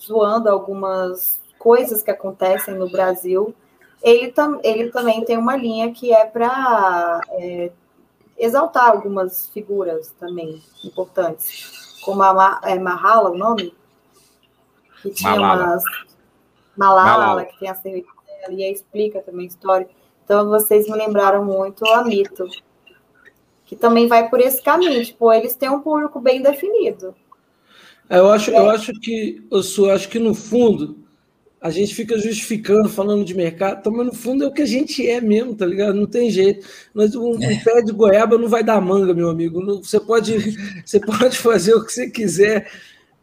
Zoando algumas coisas que acontecem no Brasil. Ele, tam, ele também tem uma linha que é para é, exaltar algumas figuras também importantes, como a é Mahala, o nome? Que tinha Malala. umas Malala, Malala, que tem a cerveja e explica também a história. Então, vocês me lembraram muito a Mito, que também vai por esse caminho. Tipo, eles têm um público bem definido. É, eu acho, eu acho que, eu sou, acho que no fundo a gente fica justificando, falando de mercado, então, mas no fundo é o que a gente é mesmo, tá ligado? Não tem jeito. Mas um, um é. pé de goiaba não vai dar manga, meu amigo. Você pode, [LAUGHS] você pode fazer o que você quiser.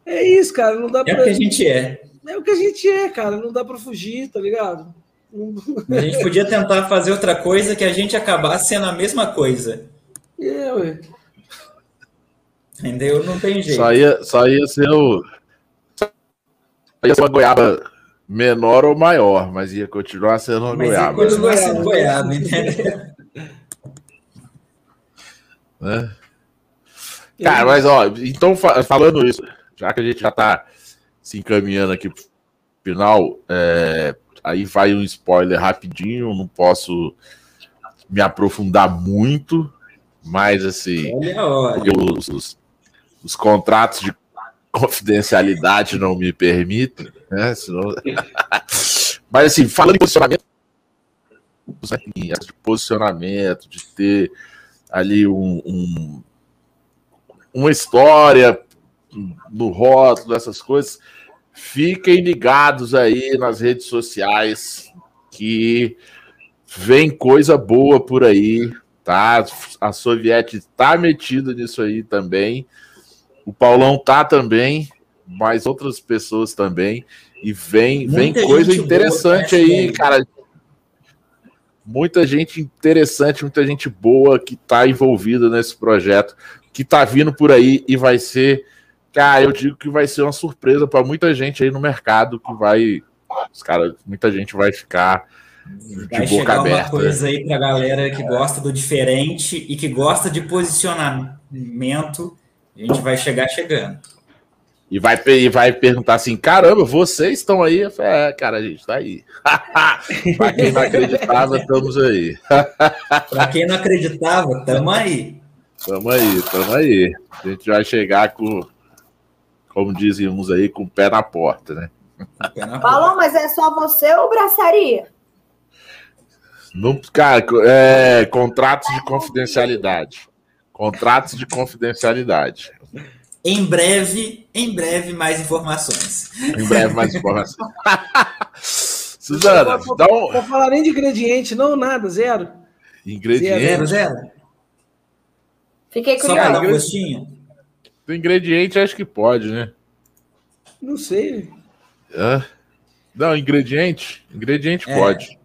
É isso, cara. Não dá é pra... o que a gente é. É o que a gente é, cara. Não dá para fugir, tá ligado? A gente podia tentar fazer outra coisa que a gente acabasse sendo a mesma coisa. Ué. Entendeu? Não tem jeito. Só ia, só ia ser o. Só ia ser uma goiaba menor ou maior, mas ia continuar sendo uma mas goiaba. Ia continuar sendo goiaba, entendeu? Né? Cara, mas ó, então falando isso, já que a gente já tá se encaminhando aqui pro final, é, aí vai um spoiler rapidinho, não posso me aprofundar muito, mas assim, os, os, os, contratos de confidencialidade não me permitem, né? Senão... [LAUGHS] mas assim, falando em posicionamento, de posicionamento, de ter ali um, um uma história no rótulo, essas coisas, fiquem ligados aí nas redes sociais que vem coisa boa por aí, tá? A Soviet está metida nisso aí também. O Paulão tá também, mas outras pessoas também. E vem, vem coisa interessante boa, aí, cara. Muita gente interessante, muita gente boa que está envolvida nesse projeto que tá vindo por aí e vai ser, cara, eu digo que vai ser uma surpresa para muita gente aí no mercado que vai, os cara, muita gente vai ficar de vai boca chegar aberta. uma coisa aí para galera que gosta do diferente e que gosta de posicionamento, a gente vai chegar chegando. E vai, e vai perguntar assim: caramba, vocês estão aí? Eu falei, é, cara, a gente tá aí. [LAUGHS] para quem não acreditava, estamos aí. [LAUGHS] para quem não acreditava, estamos aí. Tamo aí, tamo aí. A gente vai chegar com, como dizem uns aí, com o pé na porta, né? Falou, mas é só você ou braçaria? Não, cara, é, contratos de confidencialidade. Contratos de confidencialidade. Em breve, em breve, mais informações. Em breve, mais informações. [LAUGHS] Suzana, dá um... Não falar nem de ingrediente, não, nada, zero. Ingrediente? Zero, zero. Fiquei curioso. Só para dar gostinho? Do ingrediente, acho que pode, né? Não sei. Não, ingrediente? Ingrediente é. pode.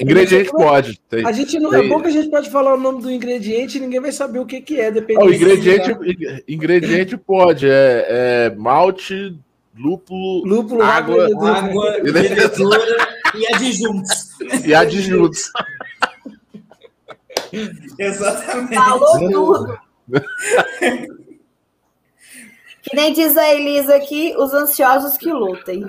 Ingrediente pode. Tem, a gente não tem... é bom que a gente pode falar o nome do ingrediente e ninguém vai saber o que, que é, dependendo. O ingrediente, ingrediente pode, é, é, malte, lúpulo, lúpulo água, água, água [LAUGHS] e adjuntos. E adjuntos. [LAUGHS] Exatamente. Falou tudo. que nem diz a Elisa aqui, os ansiosos que lutem.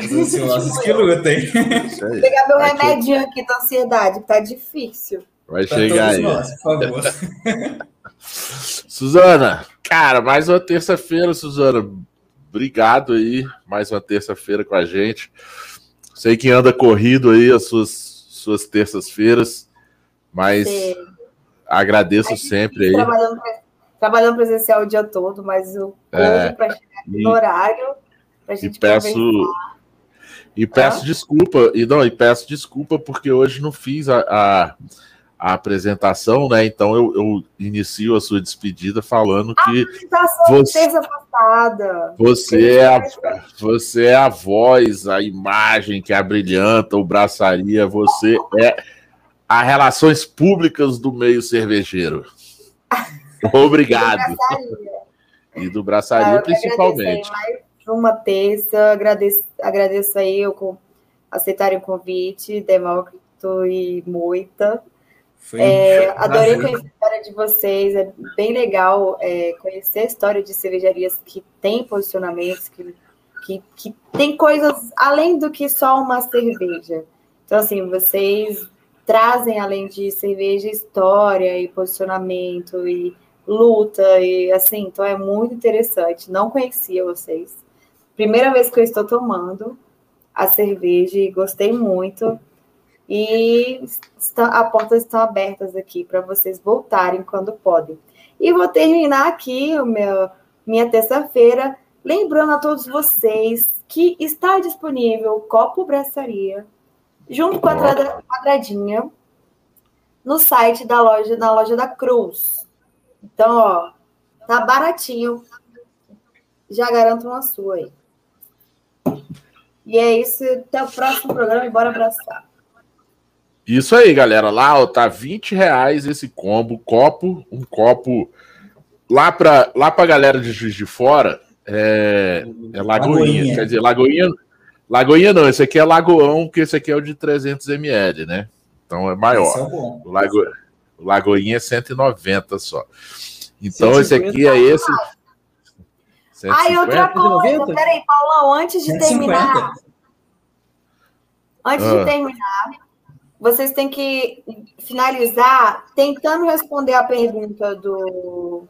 Os ansiosos que lutem. Vou pegar meu remedinho aqui da ansiedade, que tá difícil. Vai pra chegar aí. Nós, por favor. [LAUGHS] Suzana, cara, mais uma terça-feira, Suzana. Obrigado aí, mais uma terça-feira com a gente. Sei que anda corrido aí as suas, suas terças-feiras. Mas Sim. agradeço sempre aí. Trabalhando, trabalhando, presencial o dia todo, mas o é, para chegar no horário pra gente e peço conversar. E peço ah? desculpa, e não, e peço desculpa porque hoje não fiz a, a, a apresentação, né? Então eu, eu, inicio a sua despedida falando que você, passada. Você é, a, você é a voz, a imagem que abrilhanta o braçaria, você é a relações públicas do meio cervejeiro. [LAUGHS] Obrigado. e do braçaria, principalmente. Mais uma terça, agradeço, agradeço aí eu aceitarem o convite, Demócrito e Moita. É, adorei conhecer a história de vocês, é bem legal é, conhecer a história de cervejarias que têm posicionamentos, que, que, que tem coisas além do que só uma cerveja. Então, assim, vocês trazem, além de cerveja, história e posicionamento e luta e assim, então é muito interessante. Não conhecia vocês. Primeira vez que eu estou tomando a cerveja e gostei muito. E está, as portas estão abertas aqui para vocês voltarem quando podem. E vou terminar aqui o meu, minha terça-feira, lembrando a todos vocês que está disponível o Copo Braçaria junto com a quadradinha no site da loja, na loja da Cruz. Então, ó, tá baratinho. Já garanto uma sua aí. E é isso. Até o próximo programa e bora abraçar. Isso aí, galera. Lá, ó, tá 20 reais esse combo. Copo, um copo lá para lá pra galera de Juiz de Fora, é, é Lagoinha. Lagoinha. Quer dizer, Lagoinha, Lagoinha não, esse aqui é Lagoão, porque esse aqui é o de 300 ml, né? Então é maior. É o, Lago, Lagoinha é 190 só. Então 150. esse aqui é esse. E outra coisa, peraí, Paulão, antes de 150. terminar. Antes ah. de terminar, vocês têm que finalizar tentando responder a pergunta do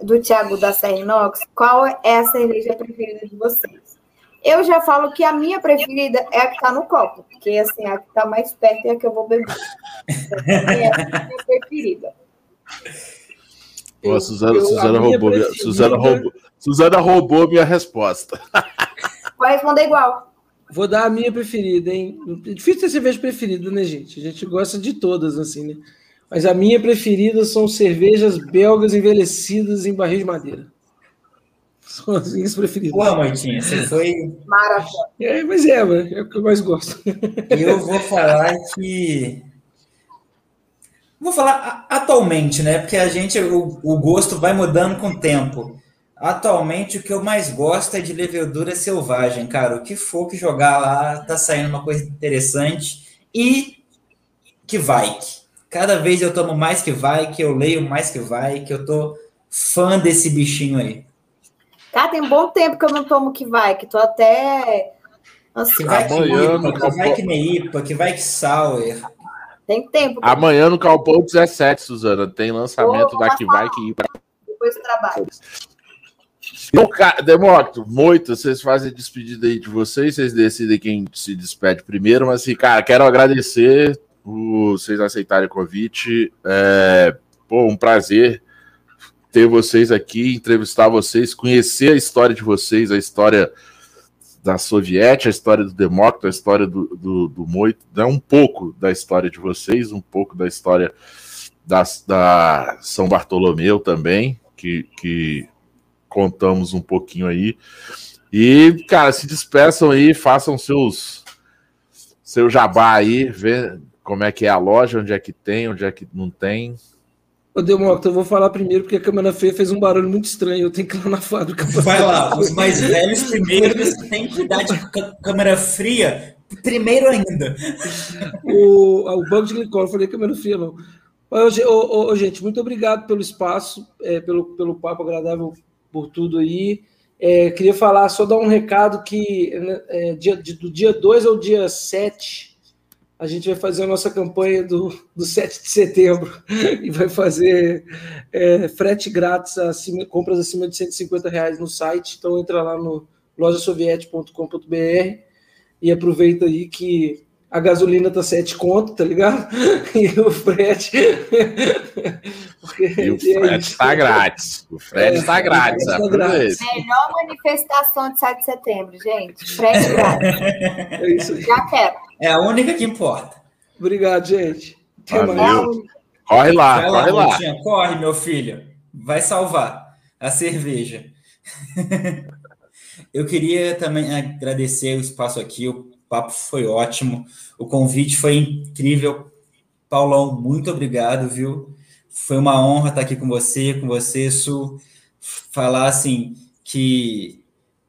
do Thiago da Serra Inox, qual é a cerveja preferida de vocês? Eu já falo que a minha preferida é a que está no copo, porque assim, a que está mais perto é a que eu vou beber. [LAUGHS] é a minha preferida. Pô, a Suzana, eu, Suzana, roubou minha, Suzana, roubou, Suzana roubou minha resposta. [LAUGHS] Vai responder igual. Vou dar a minha preferida, hein? É difícil ter cerveja preferida, né, gente? A gente gosta de todas, assim, né? Mas a minha preferida são cervejas belgas envelhecidas em barril de madeira. [LAUGHS] São as minhas preferidas. Boa, Martinha, você foi. Maravilha. É, mas é, é o que eu mais gosto. Eu vou falar que. Vou falar atualmente, né? Porque a gente, o, o gosto vai mudando com o tempo. Atualmente, o que eu mais gosto é de levedura selvagem, cara. O que for que jogar lá, tá saindo uma coisa interessante. E que vai. Cada vez eu tomo mais que vai, que eu leio mais que vai, que eu tô fã desse bichinho aí. Cara, tem um bom tempo que eu não tomo que vai, que tô até. Que vai que IPA, que vai que Neipa, que vai que Sauer. Tem tempo. Amanhã no Calpão 17, Suzana, tem lançamento da que vai que IPA. Depois do trabalho. Demócrito, muito, vocês fazem despedida aí de vocês, vocês decidem quem se despede primeiro, mas assim, cara, quero agradecer vocês aceitarem o convite. É, pô, um prazer ter vocês aqui, entrevistar vocês, conhecer a história de vocês, a história da Soviética, a história do Demócrito, a história do, do, do Moito, né? um pouco da história de vocês, um pouco da história da, da São Bartolomeu também, que, que contamos um pouquinho aí. E, cara, se despeçam aí, façam seus seu jabá aí, vê, como é que é a loja, onde é que tem, onde é que não tem. Ô, Democta, eu vou falar primeiro porque a câmera feia fez um barulho muito estranho. Eu tenho que ir lá na fábrica. Vai lá, os mais velhos primeiro têm que dar de câmera fria primeiro ainda. O, ah, o banco de glicol, eu falei câmera fria, não. Ô, ô, ô, gente, muito obrigado pelo espaço, é, pelo, pelo papo agradável, por tudo aí. É, queria falar, só dar um recado que né, é, dia, do dia 2 ao dia 7 a gente vai fazer a nossa campanha do, do 7 de setembro [LAUGHS] e vai fazer é, frete grátis, acima, compras acima de 150 reais no site. Então entra lá no lojasoviete.com.br e aproveita aí que a gasolina tá 7 conto, tá ligado? [LAUGHS] E o frete. e o frete está grátis. O frete está é, grátis. Tá grátis. Melhor manifestação de 7 de setembro, gente. Frete grátis. É isso aí. Já quero. É a única que importa. Obrigado, gente. Corre lá, Vai corre lá. lá. Corre, meu filho. Vai salvar a cerveja. [LAUGHS] Eu queria também agradecer o espaço aqui. O papo foi ótimo. O convite foi incrível. Paulão, muito obrigado, viu? Foi uma honra estar aqui com você, com você, Su. Falar assim que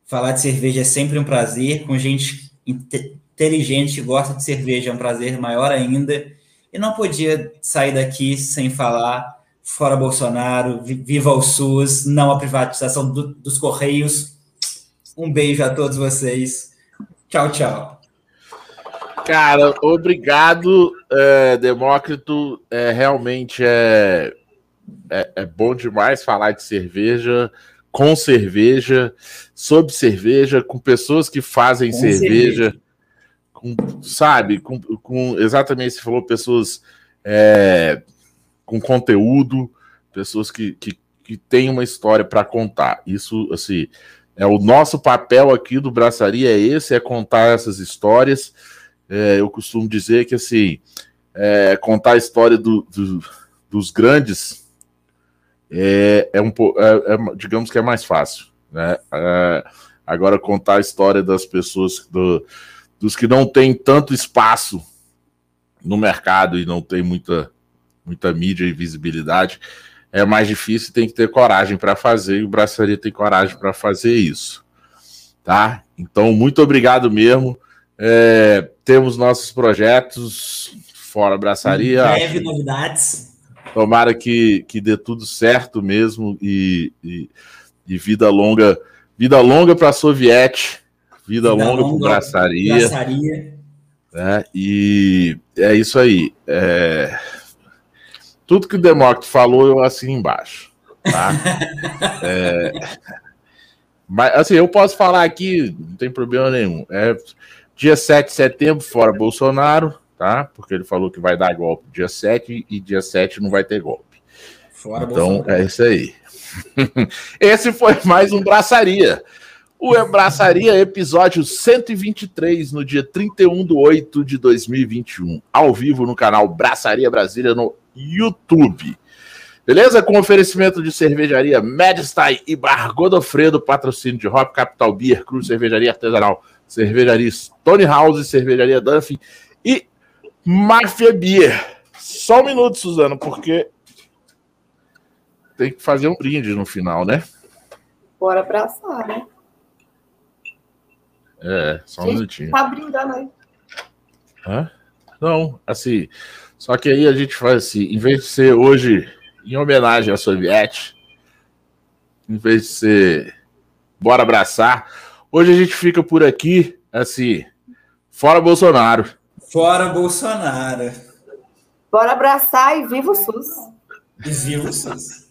falar de cerveja é sempre um prazer, com gente inteligente que gosta de cerveja é um prazer maior ainda. E não podia sair daqui sem falar fora Bolsonaro, viva o SUS, não a privatização do, dos Correios. Um beijo a todos vocês. Tchau, tchau. Cara, obrigado, é, Demócrito. É, realmente é, é, é, bom demais falar de cerveja, com cerveja, sobre cerveja, com pessoas que fazem cerveja, cerveja, com, sabe? Com, com, exatamente, você falou, pessoas é, com conteúdo, pessoas que, que, que têm uma história para contar. Isso, assim, é o nosso papel aqui do Braçaria, é esse, é contar essas histórias é, eu costumo dizer que assim é, contar a história do, do, dos grandes é, é um é, é, digamos que é mais fácil, né? É, agora contar a história das pessoas do, dos que não têm tanto espaço no mercado e não tem muita muita mídia e visibilidade é mais difícil, tem que ter coragem para fazer, e o Braçaria tem coragem para fazer isso. Tá? Então, muito obrigado mesmo. É, temos nossos projetos fora Braçaria. Breve novidades. Tomara que, que dê tudo certo mesmo e, e, e vida longa, vida longa para a Soviete, vida, vida longa, para Braçaria. Braçaria. É, e é isso aí. É, tudo que o Demócrito falou, eu assino embaixo. Tá? [LAUGHS] é, mas, assim, eu posso falar aqui, não tem problema nenhum. É, dia 7 de setembro, fora Bolsonaro, tá? Porque ele falou que vai dar golpe dia 7 e dia 7 não vai ter golpe. Fora então, Bolsonaro. é isso aí. [LAUGHS] Esse foi mais um Braçaria. O Braçaria, episódio 123, no dia 31 de 8 de 2021, ao vivo no canal Braçaria Brasília no YouTube. Beleza? Com oferecimento de cervejaria Medstein e Bar Godofredo, patrocínio de Hop Capital Beer, Cruz Cervejaria Artesanal, cervejaria Stone House, cervejaria Duffy e Mafia Beer. Só um minuto, Suzano, porque tem que fazer um brinde no final, né? Bora abraçar, né? É, só um minutinho. Tá brindando aí. Hã? Não, assim, só que aí a gente faz assim, em vez de ser hoje em homenagem à Soviete, em vez de ser bora abraçar, hoje a gente fica por aqui, assim, fora Bolsonaro. Fora Bolsonaro. Bora abraçar e viva o SUS. E viva o SUS.